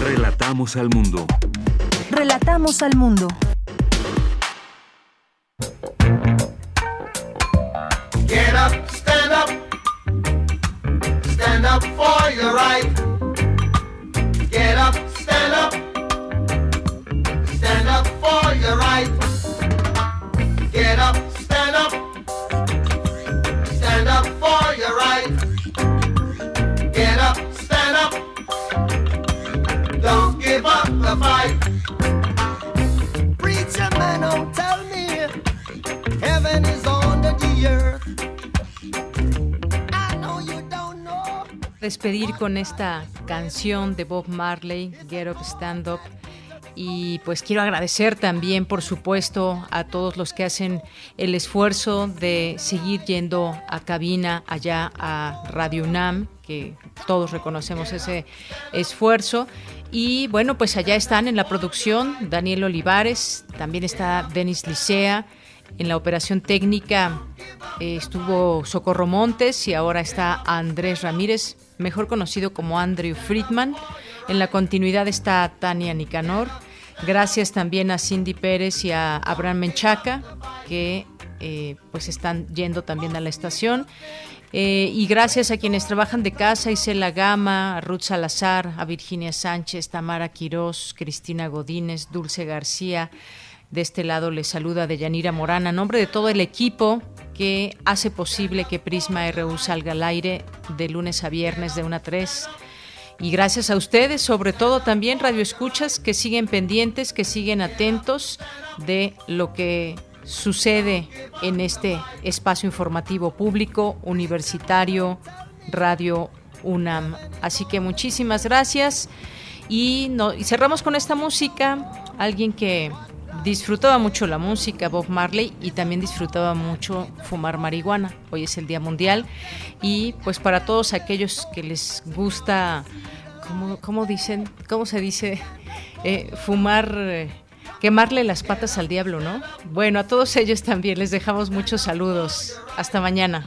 Relatamos al mundo. Relatamos al mundo. For your right. Get up, stand up. Stand up for your right. Get up, stand up. Don't give up the fight. Preacher man, don't tell me heaven is under the earth. Despedir con esta canción de Bob Marley, Get Up, Stand Up. Y pues quiero agradecer también, por supuesto, a todos los que hacen el esfuerzo de seguir yendo a cabina allá a Radio UNAM, que todos reconocemos ese esfuerzo. Y bueno, pues allá están en la producción Daniel Olivares, también está Denis Licea, en la operación técnica eh, estuvo Socorro Montes y ahora está Andrés Ramírez, mejor conocido como Andrew Friedman. En la continuidad está Tania Nicanor. Gracias también a Cindy Pérez y a Abraham Menchaca, que eh, pues están yendo también a la estación. Eh, y gracias a quienes trabajan de casa, Isela Gama, a Ruth Salazar, a Virginia Sánchez, Tamara Quirós, Cristina Godínez, Dulce García. De este lado les saluda Deyanira Morán a nombre de todo el equipo que hace posible que Prisma RU salga al aire de lunes a viernes de 1 a 3 y gracias a ustedes, sobre todo también Radio Escuchas, que siguen pendientes, que siguen atentos de lo que sucede en este espacio informativo público, universitario, Radio UNAM. Así que muchísimas gracias. Y, no, y cerramos con esta música, alguien que disfrutaba mucho la música, Bob Marley, y también disfrutaba mucho fumar marihuana. Hoy es el Día Mundial. Y pues para todos aquellos que les gusta, ¿cómo, dicen? ¿Cómo se dice? [LAUGHS] Eh, fumar... Eh, quemarle las patas al diablo, ¿no? Bueno, a todos ellos también les dejamos muchos saludos. Hasta mañana.